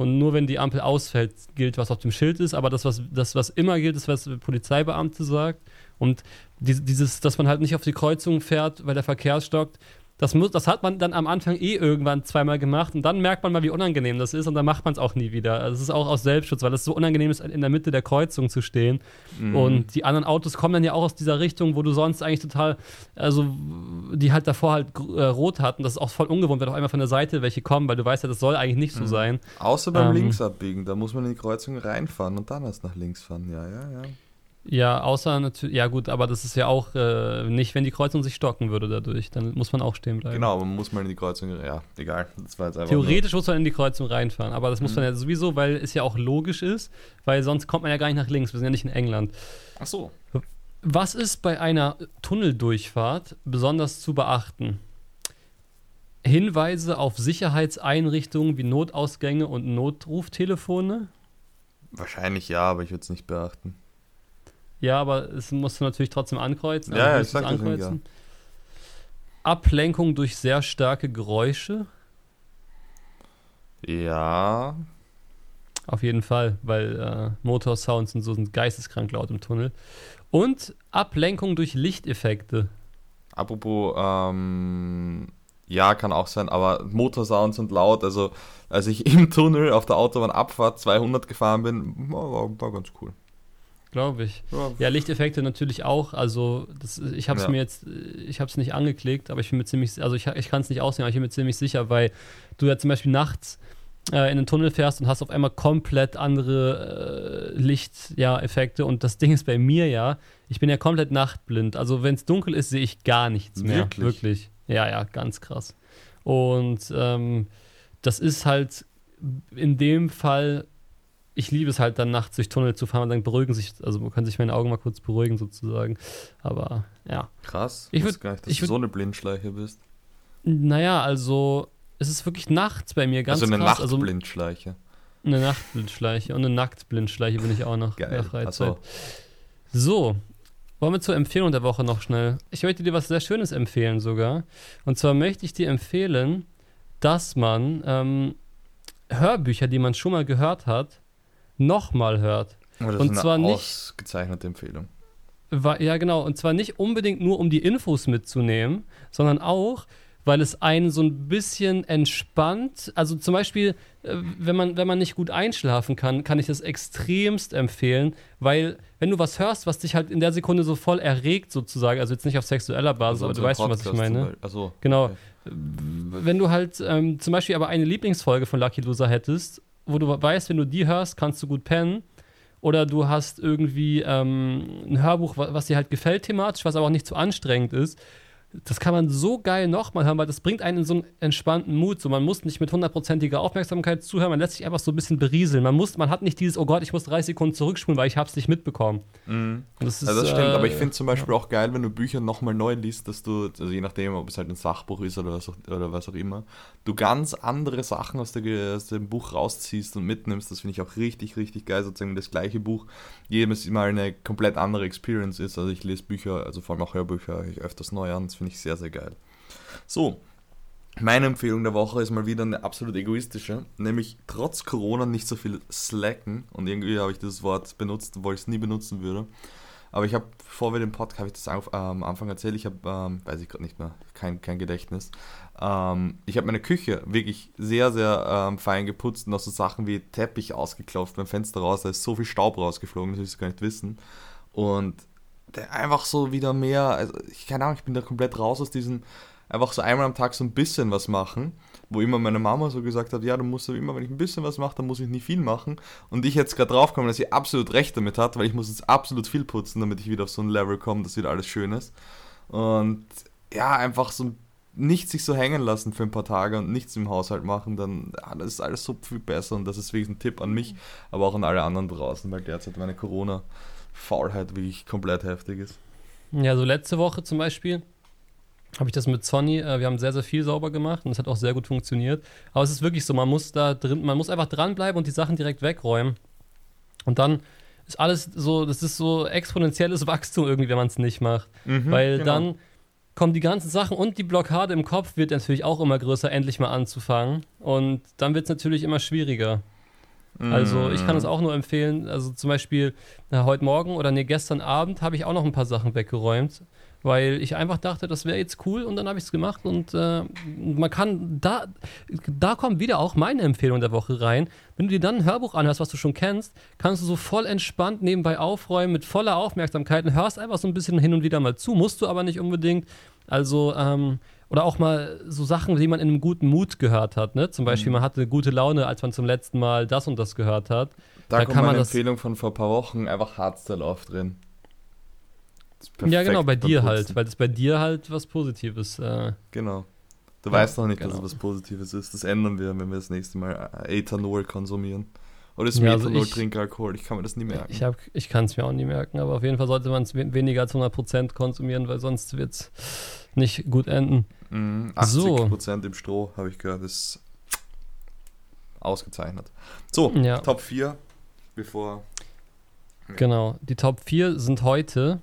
Und nur wenn die Ampel ausfällt, gilt, was auf dem Schild ist. Aber das, was, das, was immer gilt, ist, was der Polizeibeamte sagt. Und dieses, dass man halt nicht auf die Kreuzung fährt, weil der Verkehr stockt, das, muss, das hat man dann am Anfang eh irgendwann zweimal gemacht und dann merkt man mal, wie unangenehm das ist und dann macht man es auch nie wieder. Also es ist auch aus Selbstschutz, weil es so unangenehm ist, in der Mitte der Kreuzung zu stehen. Mhm. Und die anderen Autos kommen dann ja auch aus dieser Richtung, wo du sonst eigentlich total, also die halt davor halt äh, rot hatten. Das ist auch voll ungewohnt, wenn auf einmal von der Seite welche kommen, weil du weißt ja, das soll eigentlich nicht so mhm. sein.
Außer beim ähm, Linksabbiegen, da muss man in die Kreuzung reinfahren und dann erst nach links fahren. Ja, ja, ja.
Ja, außer natürlich, ja gut, aber das ist ja auch äh, nicht, wenn die Kreuzung sich stocken würde dadurch, dann muss man auch stehen bleiben.
Genau, man muss mal in die Kreuzung, ja, egal.
Theoretisch muss man in die Kreuzung reinfahren, aber das muss mhm. man ja sowieso, weil es ja auch logisch ist, weil sonst kommt man ja gar nicht nach links, wir sind ja nicht in England.
Ach so.
Was ist bei einer Tunneldurchfahrt besonders zu beachten? Hinweise auf Sicherheitseinrichtungen wie Notausgänge und Notruftelefone?
Wahrscheinlich ja, aber ich würde es nicht beachten.
Ja, aber es musst du natürlich trotzdem ankreuzen.
Ja, ja ich sag ankreuzen.
Das Ablenkung durch sehr starke Geräusche.
Ja.
Auf jeden Fall, weil äh, Motorsounds und so sind geisteskrank laut im Tunnel. Und Ablenkung durch Lichteffekte.
Apropos, ähm, ja, kann auch sein, aber Motorsounds sind laut. Also, als ich im Tunnel auf der Autobahnabfahrt 200 gefahren bin, war, war ganz cool.
Glaube ich. Ja. ja. Lichteffekte natürlich auch. Also das, ich habe es ja. mir jetzt, ich habe es nicht angeklickt, aber ich bin mir ziemlich, also ich, ich kann es nicht aussehen, aber ich bin mir ziemlich sicher, weil du ja zum Beispiel nachts äh, in den Tunnel fährst und hast auf einmal komplett andere äh, Lichteffekte. Ja, und das Ding ist bei mir ja, ich bin ja komplett nachtblind. Also wenn es dunkel ist, sehe ich gar nichts mehr. Wirklich? Wirklich. Ja, ja, ganz krass. Und ähm, das ist halt in dem Fall, ich liebe es halt dann nachts durch Tunnel zu fahren und dann beruhigen sich, also man kann sich meine Augen mal kurz beruhigen sozusagen. Aber ja.
Krass.
Ich
wusste gar nicht, dass du
würd-
so eine Blindschleiche bist.
Naja, also es ist wirklich nachts bei mir ganz
also eine
krass. Also
Nachtblindschleiche.
eine Nachtblindschleiche und eine Nacktblindschleiche bin ich auch noch in der
Geil.
Freizeit.
Achso.
So, wollen wir zur Empfehlung der Woche noch schnell. Ich möchte dir was sehr Schönes empfehlen sogar. Und zwar möchte ich dir empfehlen, dass man ähm, Hörbücher, die man schon mal gehört hat, nochmal hört.
Das
Und
ist
zwar
eine
nicht-
ausgezeichnete Empfehlung.
Ja, genau. Und zwar nicht unbedingt nur, um die Infos mitzunehmen, sondern auch, weil es einen so ein bisschen entspannt. Also zum Beispiel, äh, wenn man, wenn man nicht gut einschlafen kann, kann ich das extremst empfehlen, weil wenn du was hörst, was dich halt in der Sekunde so voll erregt, sozusagen, also jetzt nicht auf sexueller Basis, aber du weißt schon, was ich meine.
Also,
Genau.
okay.
Wenn du halt ähm, zum Beispiel aber eine Lieblingsfolge von Lucky Loser hättest, wo du weißt, wenn du die hörst, kannst du gut pennen. Oder du hast irgendwie ähm, ein Hörbuch, wa- was dir halt gefällt thematisch, was aber auch nicht zu anstrengend ist. Das kann man so geil nochmal hören, weil das bringt einen in so einen entspannten Mut. So, man muss nicht mit hundertprozentiger Aufmerksamkeit zuhören, man lässt sich einfach so ein bisschen berieseln. Man, muss, man hat nicht dieses, oh Gott, ich muss 30 Sekunden zurückspulen, weil ich hab's nicht mitbekommen.
Mhm.
Das ist,
Ja, das stimmt,
äh,
aber ich finde zum Beispiel auch geil, wenn du Bücher nochmal neu liest, dass du, also je nachdem, ob es halt ein Sachbuch ist oder was auch, oder was auch immer, du ganz andere Sachen aus, der, aus dem Buch rausziehst und mitnimmst. Das finde ich auch richtig, richtig geil, sozusagen das gleiche Buch jedes Mal eine komplett andere Experience ist. Also ich lese Bücher, also vor allem auch Hörbücher, ich öfters neu an, das finde ich sehr, sehr geil. So, meine Empfehlung der Woche ist mal wieder eine absolut egoistische, nämlich trotz Corona nicht so viel slacken. Und irgendwie habe ich das Wort benutzt, obwohl ich es nie benutzen würde. Aber ich habe, bevor wir den Podcast, habe ich das am Anfang erzählt, ich habe, ähm, weiß ich gerade nicht mehr, kein, kein Gedächtnis. Ähm, ich habe meine Küche wirklich sehr, sehr ähm, fein geputzt und auch so Sachen wie Teppich ausgeklopft beim Fenster raus. Da ist so viel Staub rausgeflogen, das will ich gar nicht wissen. Und einfach so wieder mehr, also ich keine Ahnung, ich bin da komplett raus aus diesem, einfach so einmal am Tag so ein bisschen was machen, wo immer meine Mama so gesagt hat, ja, du musst immer, wenn ich ein bisschen was mache, dann muss ich nicht viel machen. Und ich jetzt gerade draufkomme, dass sie absolut recht damit hat, weil ich muss jetzt absolut viel putzen, damit ich wieder auf so ein Level komme, dass wieder alles schön ist. Und ja, einfach so nicht sich so hängen lassen für ein paar Tage und nichts im Haushalt machen, dann ja, das ist alles so viel besser und das ist wirklich ein Tipp an mich, aber auch an alle anderen draußen, weil derzeit meine Corona-Faulheit wirklich komplett heftig ist.
Ja, so letzte Woche zum Beispiel habe ich das mit Sonny, äh, wir haben sehr, sehr viel sauber gemacht und es hat auch sehr gut funktioniert. Aber es ist wirklich so, man muss da drin, man muss einfach dranbleiben und die Sachen direkt wegräumen. Und dann ist alles so, das ist so exponentielles Wachstum irgendwie, wenn man es nicht macht. Weil
genau.
dann kommen die ganzen Sachen und die Blockade im Kopf wird natürlich auch immer größer, endlich mal anzufangen. Und dann wird es natürlich immer schwieriger. Also ich kann es auch nur empfehlen. Also zum Beispiel na, heute Morgen oder nee, gestern Abend habe ich auch noch ein paar Sachen weggeräumt, weil ich einfach dachte, das wäre jetzt cool und dann habe ich es gemacht und äh, man kann, da, da kommt wieder auch meine Empfehlung der Woche rein. Wenn du dir dann ein Hörbuch anhörst, was du schon kennst, kannst du so voll entspannt nebenbei aufräumen mit voller Aufmerksamkeit und hörst einfach so ein bisschen hin und wieder mal zu, musst du aber nicht unbedingt. Also, ähm, oder auch mal so Sachen, die man in einem guten Mut gehört hat. Ne? Zum Beispiel, man hatte gute Laune, als man zum letzten Mal das und das gehört hat.
Da,
Da
kommt
kann man
meine
das-
Empfehlung von vor ein paar Wochen, einfach Hardstyle aufdrehen. Das ist
ja, genau, bei dir halt, weil das bei dir halt was Positives. Äh,
Genau. Du
Ja,
weißt noch nicht, dass
genau.
es was Positives ist. Das ändern wir, wenn wir das nächste Mal äh, Ethanol konsumieren. Oder ist
Ja, also
Ethanol
ich-
Trinkalkohol? Ich kann mir das nie merken.
ich hab, ich kann es mir auch nie merken, aber auf jeden Fall sollte man es we weniger als 100% konsumieren, weil sonst wird es nicht gut enden.
Mhm,
So.
80% im Stroh, habe ich gehört, ist ausgezeichnet. So,
Ja.
Top 4, bevor. Ja.
Genau. Die Top 4 sind heute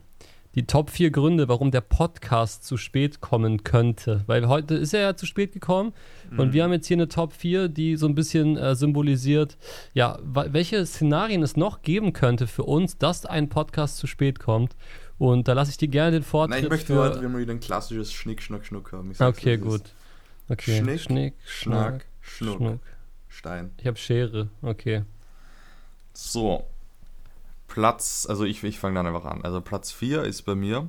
die Top 4 Gründe, warum der Podcast zu spät kommen könnte. Weil heute ist er ja zu spät gekommen und
Mhm.
wir haben jetzt hier eine Top 4, die so ein bisschen äh, symbolisiert, ja, welche Szenarien es noch geben könnte für uns, dass ein Podcast zu spät kommt. Und da lasse ich dir gerne den Vortritt
Nein, ich möchte
für...
heute wieder mal wieder ein klassisches Schnick, Schnack, Schnuck haben. Sag's,
Okay, gut. Okay.
Schnick,
Schnick,
Schnack, Schnuck.
Schnuck.
Stein.
Ich habe Schere. Okay.
So. Platz, also ich, ich fange dann einfach an. Also Platz 4 ist bei mir,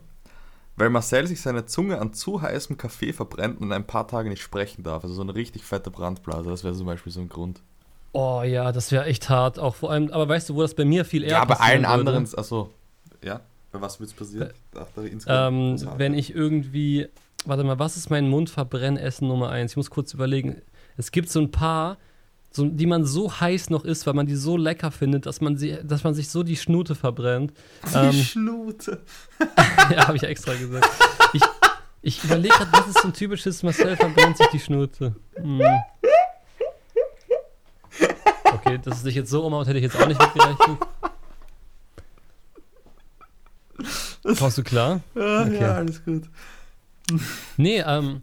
weil Marcel sich seine Zunge an zu heißem Kaffee verbrennt und ein paar Tage nicht sprechen darf. Also so eine richtig fette Brandblase. Das wäre zum Beispiel so ein Grund.
Oh ja, das wäre echt hart. Auch vor allem, aber weißt du, wo das bei mir viel eher
ja, bei allen
würde?
anderen, achso. Ja, was wird es passieren? Ach, da insgesamt
Ähm, wenn ich irgendwie, warte mal, was ist mein Mundverbrenne-Essen Nummer eins? Ich muss kurz überlegen. Es gibt so ein paar, so, die man so heiß noch isst, weil man die so lecker findet, dass man, sie, dass man sich so die Schnute verbrennt.
Die
Ähm,
Schnute.
ja, habe ich extra gesagt. Ich, ich überlege gerade, was ist so ein typisches Marcel verbrennt sich die Schnute. Hm. Okay, dass es sich jetzt so umhaut, hätte ich jetzt auch nicht mitgerechnet. Kommst du klar?
Ja,
Okay.
ja, alles gut.
Nee, ähm,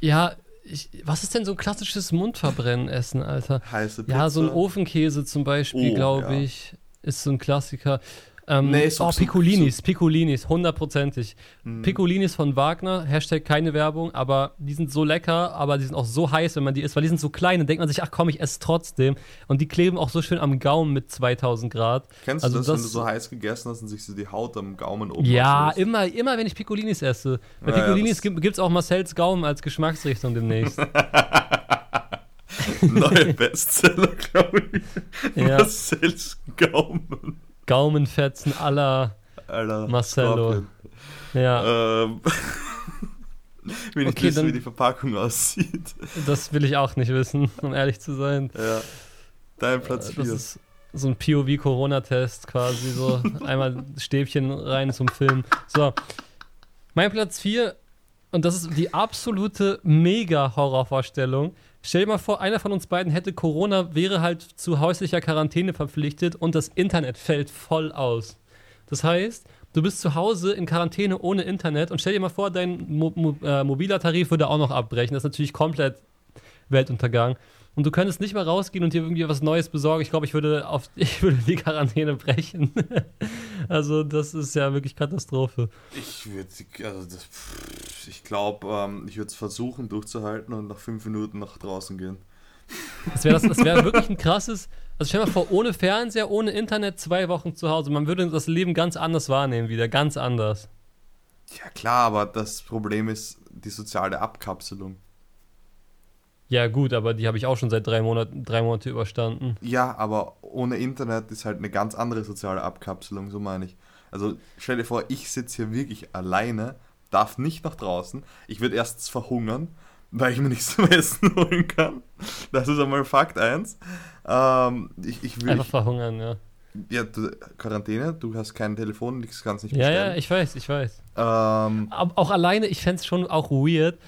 ja, ich, was ist denn so ein klassisches Mundverbrennen-Essen, Alter?
Heiße Pizza.
Ja, so ein Ofenkäse zum Beispiel,
Oh,
glaube
ja.
ich, ist so ein Klassiker. Ähm,
Nee, so-
oh,
so-
Piccolinis, Piccolinis, hundertprozentig.
Hm.
Piccolinis von Wagner, Hashtag keine Werbung, aber die sind so lecker, aber die sind auch so heiß, wenn man die isst, weil die sind so klein, dann denkt man sich, ach komm, ich esse trotzdem. Und die kleben auch so schön am Gaumen mit 2000 Grad.
Kennst
Also
du das, wenn
das-
du so heiß gegessen hast und sich so die Haut am Gaumen oben
Ja, immer, immer wenn ich Piccolinis esse. Bei
Ja,
Piccolinis gibt es auch Marcells Gaumen als Geschmacksrichtung demnächst.
Neue Bestseller, glaube ich.
Ja.
Marcells Gaumen.
Gaumenfetzen aller. Marcello.
Scorpion.
ja,
Ähm, will nicht
Okay,
wissen,
dann-
wie die Verpackung aussieht.
das will ich auch nicht wissen, um ehrlich zu sein.
Ja. Dein Platz
Äh, Das
4.
ist so ein POV-Corona-Test quasi, so einmal Stäbchen rein zum Film. So, mein Platz 4, und das ist die absolute Mega-Horrorvorstellung. Stell dir mal vor, einer von uns beiden hätte Corona, wäre halt zu häuslicher Quarantäne verpflichtet und das Internet fällt voll aus. Das heißt, du bist zu Hause in Quarantäne ohne Internet und stell dir mal vor, dein Mo Mo äh, mobiler Tarif würde auch noch abbrechen. Das ist natürlich komplett Weltuntergang. Und du könntest nicht mal rausgehen und dir irgendwie was Neues besorgen. Ich glaube, ich würde auf, ich würde die Quarantäne brechen. also, das ist ja wirklich Katastrophe.
Ich würde, also das, ich glaube, ähm, ich würde es versuchen durchzuhalten und nach fünf Minuten nach draußen gehen.
Das wäre das, das wär wirklich ein krasses. Also stell dir mal vor, ohne Fernseher, ohne Internet, zwei Wochen zu Hause. Man würde das Leben ganz anders wahrnehmen wieder, ganz anders.
Ja klar, aber das Problem ist die soziale Abkapselung.
Ja, gut, aber die habe ich auch schon seit drei Monaten, drei Monate überstanden.
Ja, aber ohne Internet ist halt eine ganz andere soziale Abkapselung, so meine ich. Also stell dir vor, ich sitze hier wirklich alleine, darf nicht nach draußen. Ich würde erstens verhungern, weil ich mir nichts zum Essen holen kann. Das ist einmal Fakt 1. Ähm, ich, ich will,
Einfach verhungern, ja.
ja, du, Quarantäne, du hast kein Telefon, du kannst nicht
Ja,
bestellen.
ja, ich weiß, ich weiß.
ähm,
auch alleine, ich fände es schon auch weird,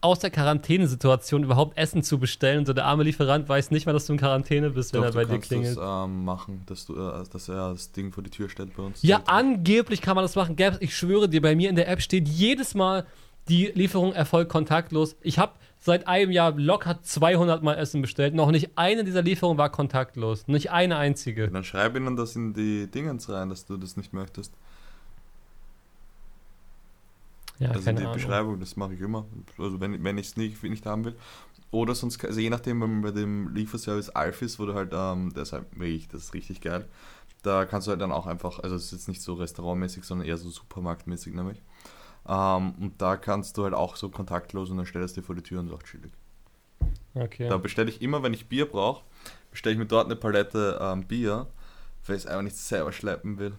aus der Quarantänesituation überhaupt Essen zu bestellen. Und so der arme Lieferant weiß nicht mal, dass du in Quarantäne bist, wenn
doch,
er bei dir klingelt.
das ähm, machen, dass, du, äh, dass er das Ding vor die Tür stellt bei uns.
Ja, angeblich kann man das machen. Gab's- Ich schwöre dir, bei mir in der App steht jedes Mal, die Lieferung erfolgt kontaktlos. Ich habe seit einem Jahr locker 200 Mal Essen bestellt. Noch nicht eine dieser Lieferungen war kontaktlos. Nicht eine einzige.
Dann schreib ihnen das in die Dingens rein, dass du das nicht möchtest.
Ja,
also in die. Beschreibung, das mache ich immer. Also wenn, wenn ich es nicht, nicht haben will. Oder sonst, also je nachdem, wenn man bei dem Lieferservice Alf ist, wo du halt, ähm, der ist halt wirklich, das ist richtig geil. Da kannst du halt dann auch einfach, also es ist jetzt nicht so restaurantmäßig, sondern eher so supermarktmäßig nämlich. Ähm, und da kannst du halt auch so kontaktlos und dann stellst du dir vor die Tür und sagt chillig.
Okay.
Da bestelle ich immer, wenn ich Bier brauche, bestelle ich mir dort eine Palette ähm, Bier, weil ich es einfach nicht selber schleppen will.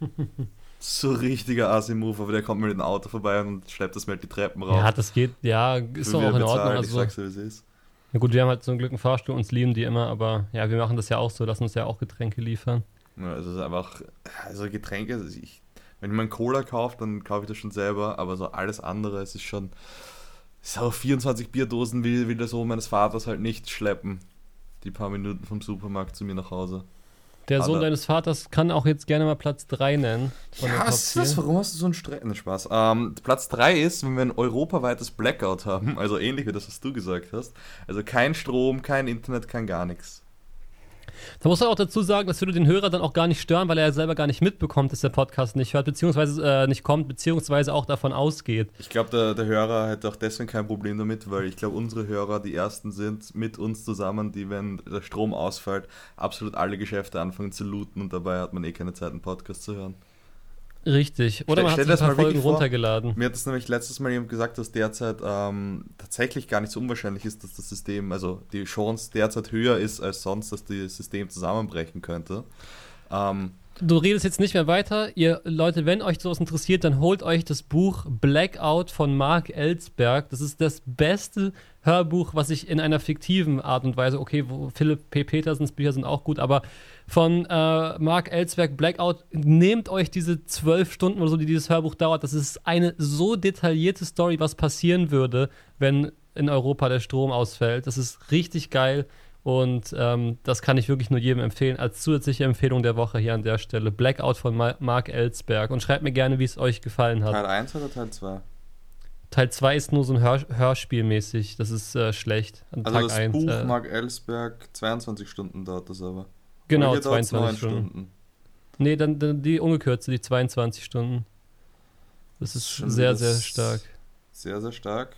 so richtiger Asi-Move, aber der kommt mit dem Auto vorbei und schleppt das mir halt die Treppen rauf.
Ja, das geht, ja, ist doch auch in Ordnung.
bezahlen, Ich
Also,
sag's, wie es ist.
ja gut, wir haben halt zum Glück einen Fahrstuhl, uns lieben die immer, aber ja, wir machen das ja auch so, lassen uns ja auch Getränke liefern.
Ja, also es ist einfach, also Getränke, also ich, wenn einen Cola kaufe, dann kaufe ich das schon selber, aber so alles andere, es ist schon, so 24 Bierdosen will, will der Sohn meines Vaters halt nicht schleppen. Die paar Minuten vom Supermarkt zu mir nach Hause.
Der Sohn deines Vaters kann auch jetzt gerne mal Platz 3 nennen.
Ja, was ist das?
10.
Warum hast du so einen Stress? Ne, Spaß. Ähm, Platz 3 ist, wenn wir ein europaweites Blackout haben, also ähnlich wie das, was du gesagt hast. Also kein Strom, kein Internet, kein gar nichts.
Da muss man auch dazu sagen, das würde den Hörer dann auch gar nicht stören, weil er ja selber gar nicht mitbekommt, dass der Podcast nicht hört, beziehungsweise äh, nicht kommt, beziehungsweise auch davon ausgeht.
Ich glaube, der, der Hörer hätte auch deswegen kein Problem damit, weil ich glaube, unsere Hörer die ersten sind mit uns zusammen, die, wenn der Strom ausfällt, absolut alle Geschäfte anfangen zu looten und dabei hat man eh keine Zeit, einen Podcast zu hören.
Richtig. Oder man hat
stell
sich ein
das
paar Folgen
vor.
runtergeladen.
Mir hat es nämlich letztes Mal jemand gesagt, dass derzeit ähm, tatsächlich gar nicht so unwahrscheinlich ist, dass das System, also die Chance derzeit höher ist als sonst, dass das System zusammenbrechen könnte. Ähm,
du redest jetzt nicht mehr weiter. Ihr Leute, wenn euch sowas interessiert, dann holt euch das Buch Blackout von Mark Ellsberg. Das ist das beste Hörbuch, was ich in einer fiktiven Art und Weise, okay, wo Philipp P. Petersens Bücher sind auch gut, aber von äh, Mark Ellsberg Blackout, nehmt euch diese zwölf Stunden oder so, die dieses Hörbuch dauert. Das ist eine so detaillierte Story, was passieren würde, wenn in Europa der Strom ausfällt. Das ist richtig geil. Und ähm, das kann ich wirklich nur jedem empfehlen, als zusätzliche Empfehlung der Woche hier an der Stelle. Blackout von Ma Mark Ellsberg. Und schreibt mir gerne, wie es euch gefallen hat.
Teil 1 oder Teil 2?
Teil 2 ist nur so ein Hör Hörspielmäßig. Das ist äh, schlecht.
An also Tag das 1, Buch äh, Mark Ellsberg, 22 Stunden dauert das aber.
Genau, 22 Stunden. Stunden. Nee, dann, dann, die ungekürzte, die 22 Stunden. Das ist Schon sehr, sehr stark.
Sehr, sehr stark.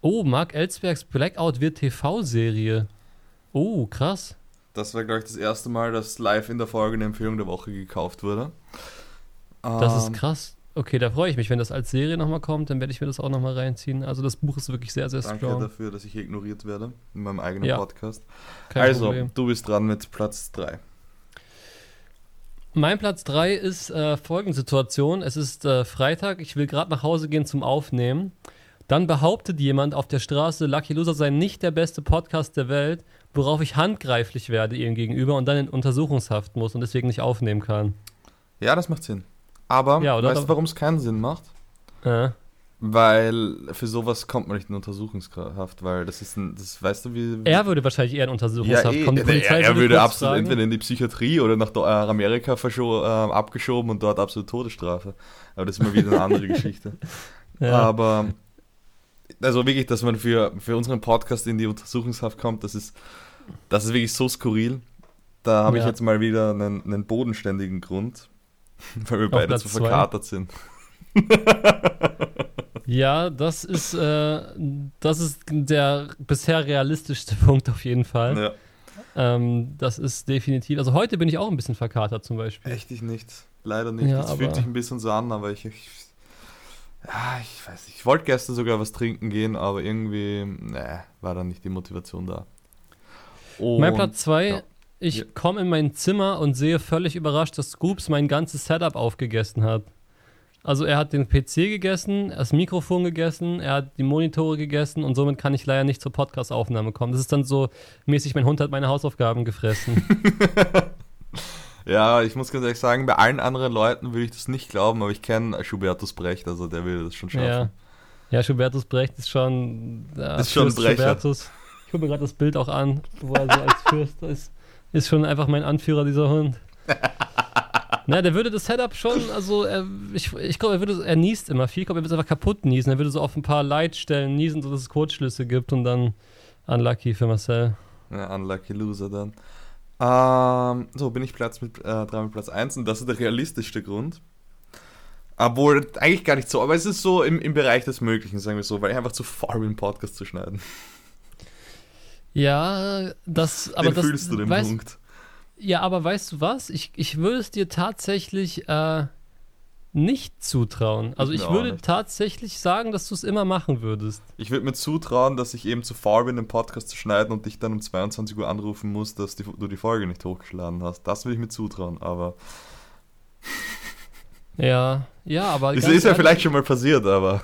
Oh, Mark Ellsbergs Blackout wird TV-Serie. Oh, krass.
Das war, glaube ich, das erste Mal, dass live in der Folge eine Empfehlung der Woche gekauft wurde.
Das ähm, ist krass. Okay, da freue ich mich. Wenn das als Serie nochmal kommt, dann werde ich mir das auch nochmal reinziehen. Also das Buch ist wirklich sehr, sehr
danke
strong.
Danke dafür, dass ich ignoriert werde in meinem eigenen ja, Podcast. also, Problem. du bist dran mit Platz 3.
Mein Platz 3 ist äh, folgende Situation. Es ist äh, Freitag, ich will gerade nach Hause gehen zum Aufnehmen. Dann behauptet jemand auf der Straße, Lucky Loser sei nicht der beste Podcast der Welt, worauf ich handgreiflich werde ihm gegenüber und dann in Untersuchungshaft muss und deswegen nicht aufnehmen kann.
Ja, das macht Sinn. Aber ja, weißt du, warum es keinen Sinn macht? Äh. Weil für sowas kommt man nicht in Untersuchungshaft, weil das ist ein, das weißt du wie.
Er würde wahrscheinlich eher in Untersuchungshaft ja, eh, kommen.
Die er, er würde absolut fragen. entweder in die Psychiatrie oder nach Amerika äh, abgeschoben und dort absolut Todesstrafe. Aber das ist immer wieder eine andere Geschichte. Ja. Aber also wirklich, dass man für, für unseren Podcast in die Untersuchungshaft kommt, das ist, das ist wirklich so skurril. Da habe ja. ich jetzt mal wieder einen, einen bodenständigen Grund, weil wir beide zu verkatert zwei. sind.
ja, das ist, äh, das ist der bisher realistischste Punkt auf jeden Fall. Ja. Ähm, das ist definitiv. Also heute bin ich auch ein bisschen verkatert zum Beispiel.
Echt ich nicht. Leider nicht. Ja, das fühlt sich ein bisschen so an, aber ich, ich ja, ich weiß nicht. Ich wollte gestern sogar was trinken gehen, aber irgendwie ne, war da nicht die Motivation da.
Und, mein Platz 2, ja. Ich ja. komme in mein Zimmer und sehe völlig überrascht, dass Scoops mein ganzes Setup aufgegessen hat. Also er hat den PC gegessen, das Mikrofon gegessen, er hat die Monitore gegessen und somit kann ich leider nicht zur Podcast-Aufnahme kommen. Das ist dann so mäßig, mein Hund hat meine Hausaufgaben gefressen.
Ja, ich muss ganz ehrlich sagen, bei allen anderen Leuten würde ich das nicht glauben, aber ich kenne Schubertus Brecht, also der will das schon schaffen.
Ja, ja Schubertus Brecht ist schon.
Äh, ist schon ein Brecher. Schubertus.
Ich gucke mir gerade das Bild auch an, wo er so als Fürst ist. Ist schon einfach mein Anführer, dieser Hund. Na, der würde das Setup schon, also er, ich, ich glaube, er würde, er niest immer viel, ich glaube, er würde es einfach kaputt niesen. Er würde so auf ein paar Leitstellen niesen, sodass es Kurzschlüsse gibt und dann unlucky für Marcel.
Ja, unlucky Loser dann. Ähm, so bin ich Platz mit, äh, dran mit Platz 1 und das ist der realistischste Grund. Obwohl, eigentlich gar nicht so, aber es ist so im, im Bereich des Möglichen, sagen wir so, weil ich einfach zu faul bin, einen Podcast zu schneiden.
Ja, das, aber
Den
das.
fühlst du den weißt, Punkt.
Ja, aber weißt du was? Ich, ich würde es dir tatsächlich äh, nicht zutrauen. Also ich, ich würde tatsächlich sagen, dass du es immer machen würdest.
Ich würde mir zutrauen, dass ich eben zu faul bin, den Podcast zu schneiden und dich dann um 22 Uhr anrufen muss, dass die, du die Folge nicht hochgeladen hast. Das würde ich mir zutrauen, aber.
Ja, ja, aber.
Das ist ja vielleicht schon mal passiert, aber.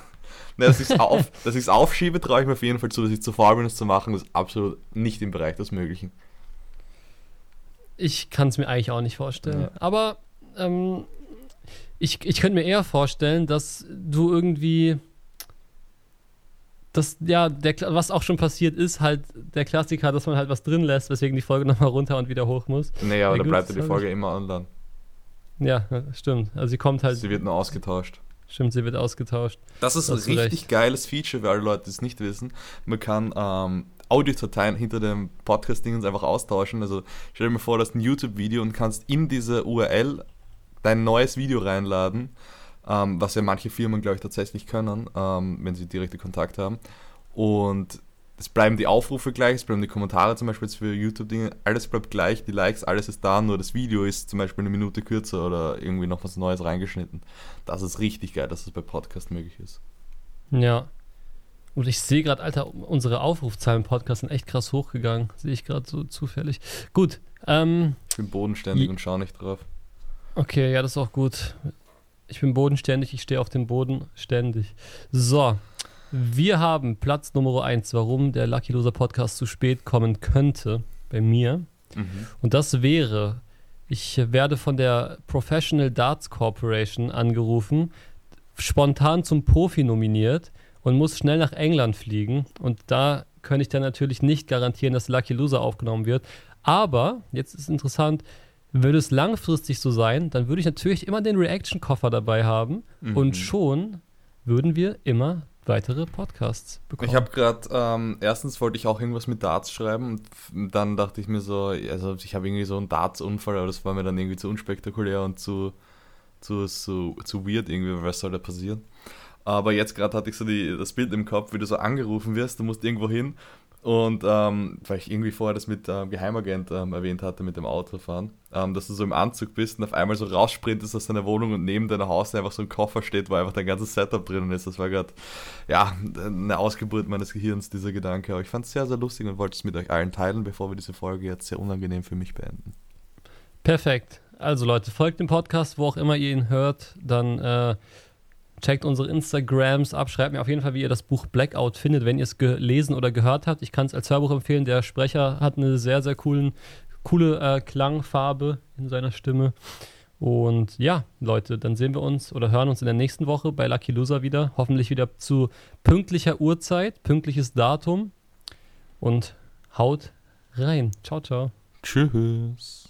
Ne, dass ich es auf, aufschiebe, traue ich mir auf jeden Fall zu, dass ich zu faul bin, es zu machen. Das ist absolut nicht im Bereich des Möglichen.
Ich kann es mir eigentlich auch nicht vorstellen. Ja. Aber ähm, ich, ich könnte mir eher vorstellen, dass du irgendwie das, ja, der, was auch schon passiert ist, halt der Klassiker, dass man halt was drin lässt, weswegen die Folge nochmal runter und wieder hoch muss.
Nee, aber da bleibt ja die Folge immer online.
Ja, stimmt. Also sie kommt halt.
Sie wird nur ausgetauscht.
Stimmt, sie wird ausgetauscht.
Das ist ein richtig recht. geiles Feature für alle Leute, die es nicht wissen. Man kann ähm, Audiodateien hinter dem Podcast-Dingens einfach austauschen. Also stell dir mal vor, du hast ein YouTube-Video und kannst in diese URL dein neues Video reinladen, ähm, was ja manche Firmen, glaube ich, tatsächlich können, ähm, wenn sie direkte Kontakt haben. Und es bleiben die Aufrufe gleich, es bleiben die Kommentare zum Beispiel für YouTube-Dinge, alles bleibt gleich, die Likes, alles ist da, nur das Video ist zum Beispiel eine Minute kürzer oder irgendwie noch was Neues reingeschnitten. Das ist richtig geil, dass das bei Podcast möglich ist.
Ja. Und ich sehe gerade, Alter, unsere Aufrufzahlen im Podcast sind echt krass hochgegangen. Sehe ich gerade so zufällig. Gut. Ähm,
ich bin bodenständig und schaue nicht drauf.
Okay, ja, das ist auch gut. Ich bin bodenständig, ich stehe auf dem Boden ständig. So, wir haben Platz Nummer 1, warum der Lucky Loser Podcast zu spät kommen könnte bei mir.
Mhm.
Und das wäre, ich werde von der Professional Darts Corporation angerufen, spontan zum Profi nominiert und muss schnell nach England fliegen. Und da könnte ich dann natürlich nicht garantieren, dass Lucky Loser aufgenommen wird. Aber, jetzt ist interessant, würde es langfristig so sein, dann würde ich natürlich immer den Reaction-Koffer dabei haben
Mhm.
und schon würden wir immer weitere Podcasts bekommen.
Ich habe gerade, ähm, erstens wollte ich auch irgendwas mit Darts schreiben und dann dachte ich mir so, also ich habe irgendwie so einen Darts-Unfall, aber das war mir dann irgendwie zu unspektakulär und zu, zu, zu, zu weird irgendwie, was soll da passieren? Aber jetzt gerade hatte ich so die, das Bild im Kopf, wie du so angerufen wirst, du musst irgendwo hin und ähm, weil ich irgendwie vorher das mit ähm, Geheimagent ähm, erwähnt hatte, mit dem Autofahren, ähm, dass du so im Anzug bist und auf einmal so raussprintest aus deiner Wohnung und neben deiner Haus einfach so ein Koffer steht, wo einfach dein ganzes Setup drinnen ist. Das war gerade, ja, eine Ausgeburt meines Gehirns, dieser Gedanke. Aber ich fand es sehr, sehr lustig und wollte es mit euch allen teilen, bevor wir diese Folge jetzt sehr unangenehm für mich beenden.
Perfekt. Also Leute, folgt dem Podcast, wo auch immer ihr ihn hört. Dann äh, checkt unsere Instagrams ab. Schreibt mir auf jeden Fall, wie ihr das Buch Blackout findet, wenn ihr es gelesen oder gehört habt. Ich kann es als Hörbuch empfehlen. Der Sprecher hat eine sehr, sehr coolen, coole äh, Klangfarbe in seiner Stimme. Und ja, Leute, dann sehen wir uns oder hören uns in der nächsten Woche bei Lucky Loser wieder. Hoffentlich wieder zu pünktlicher Uhrzeit, pünktliches Datum. Und haut rein. Ciao, ciao.
Tschüss.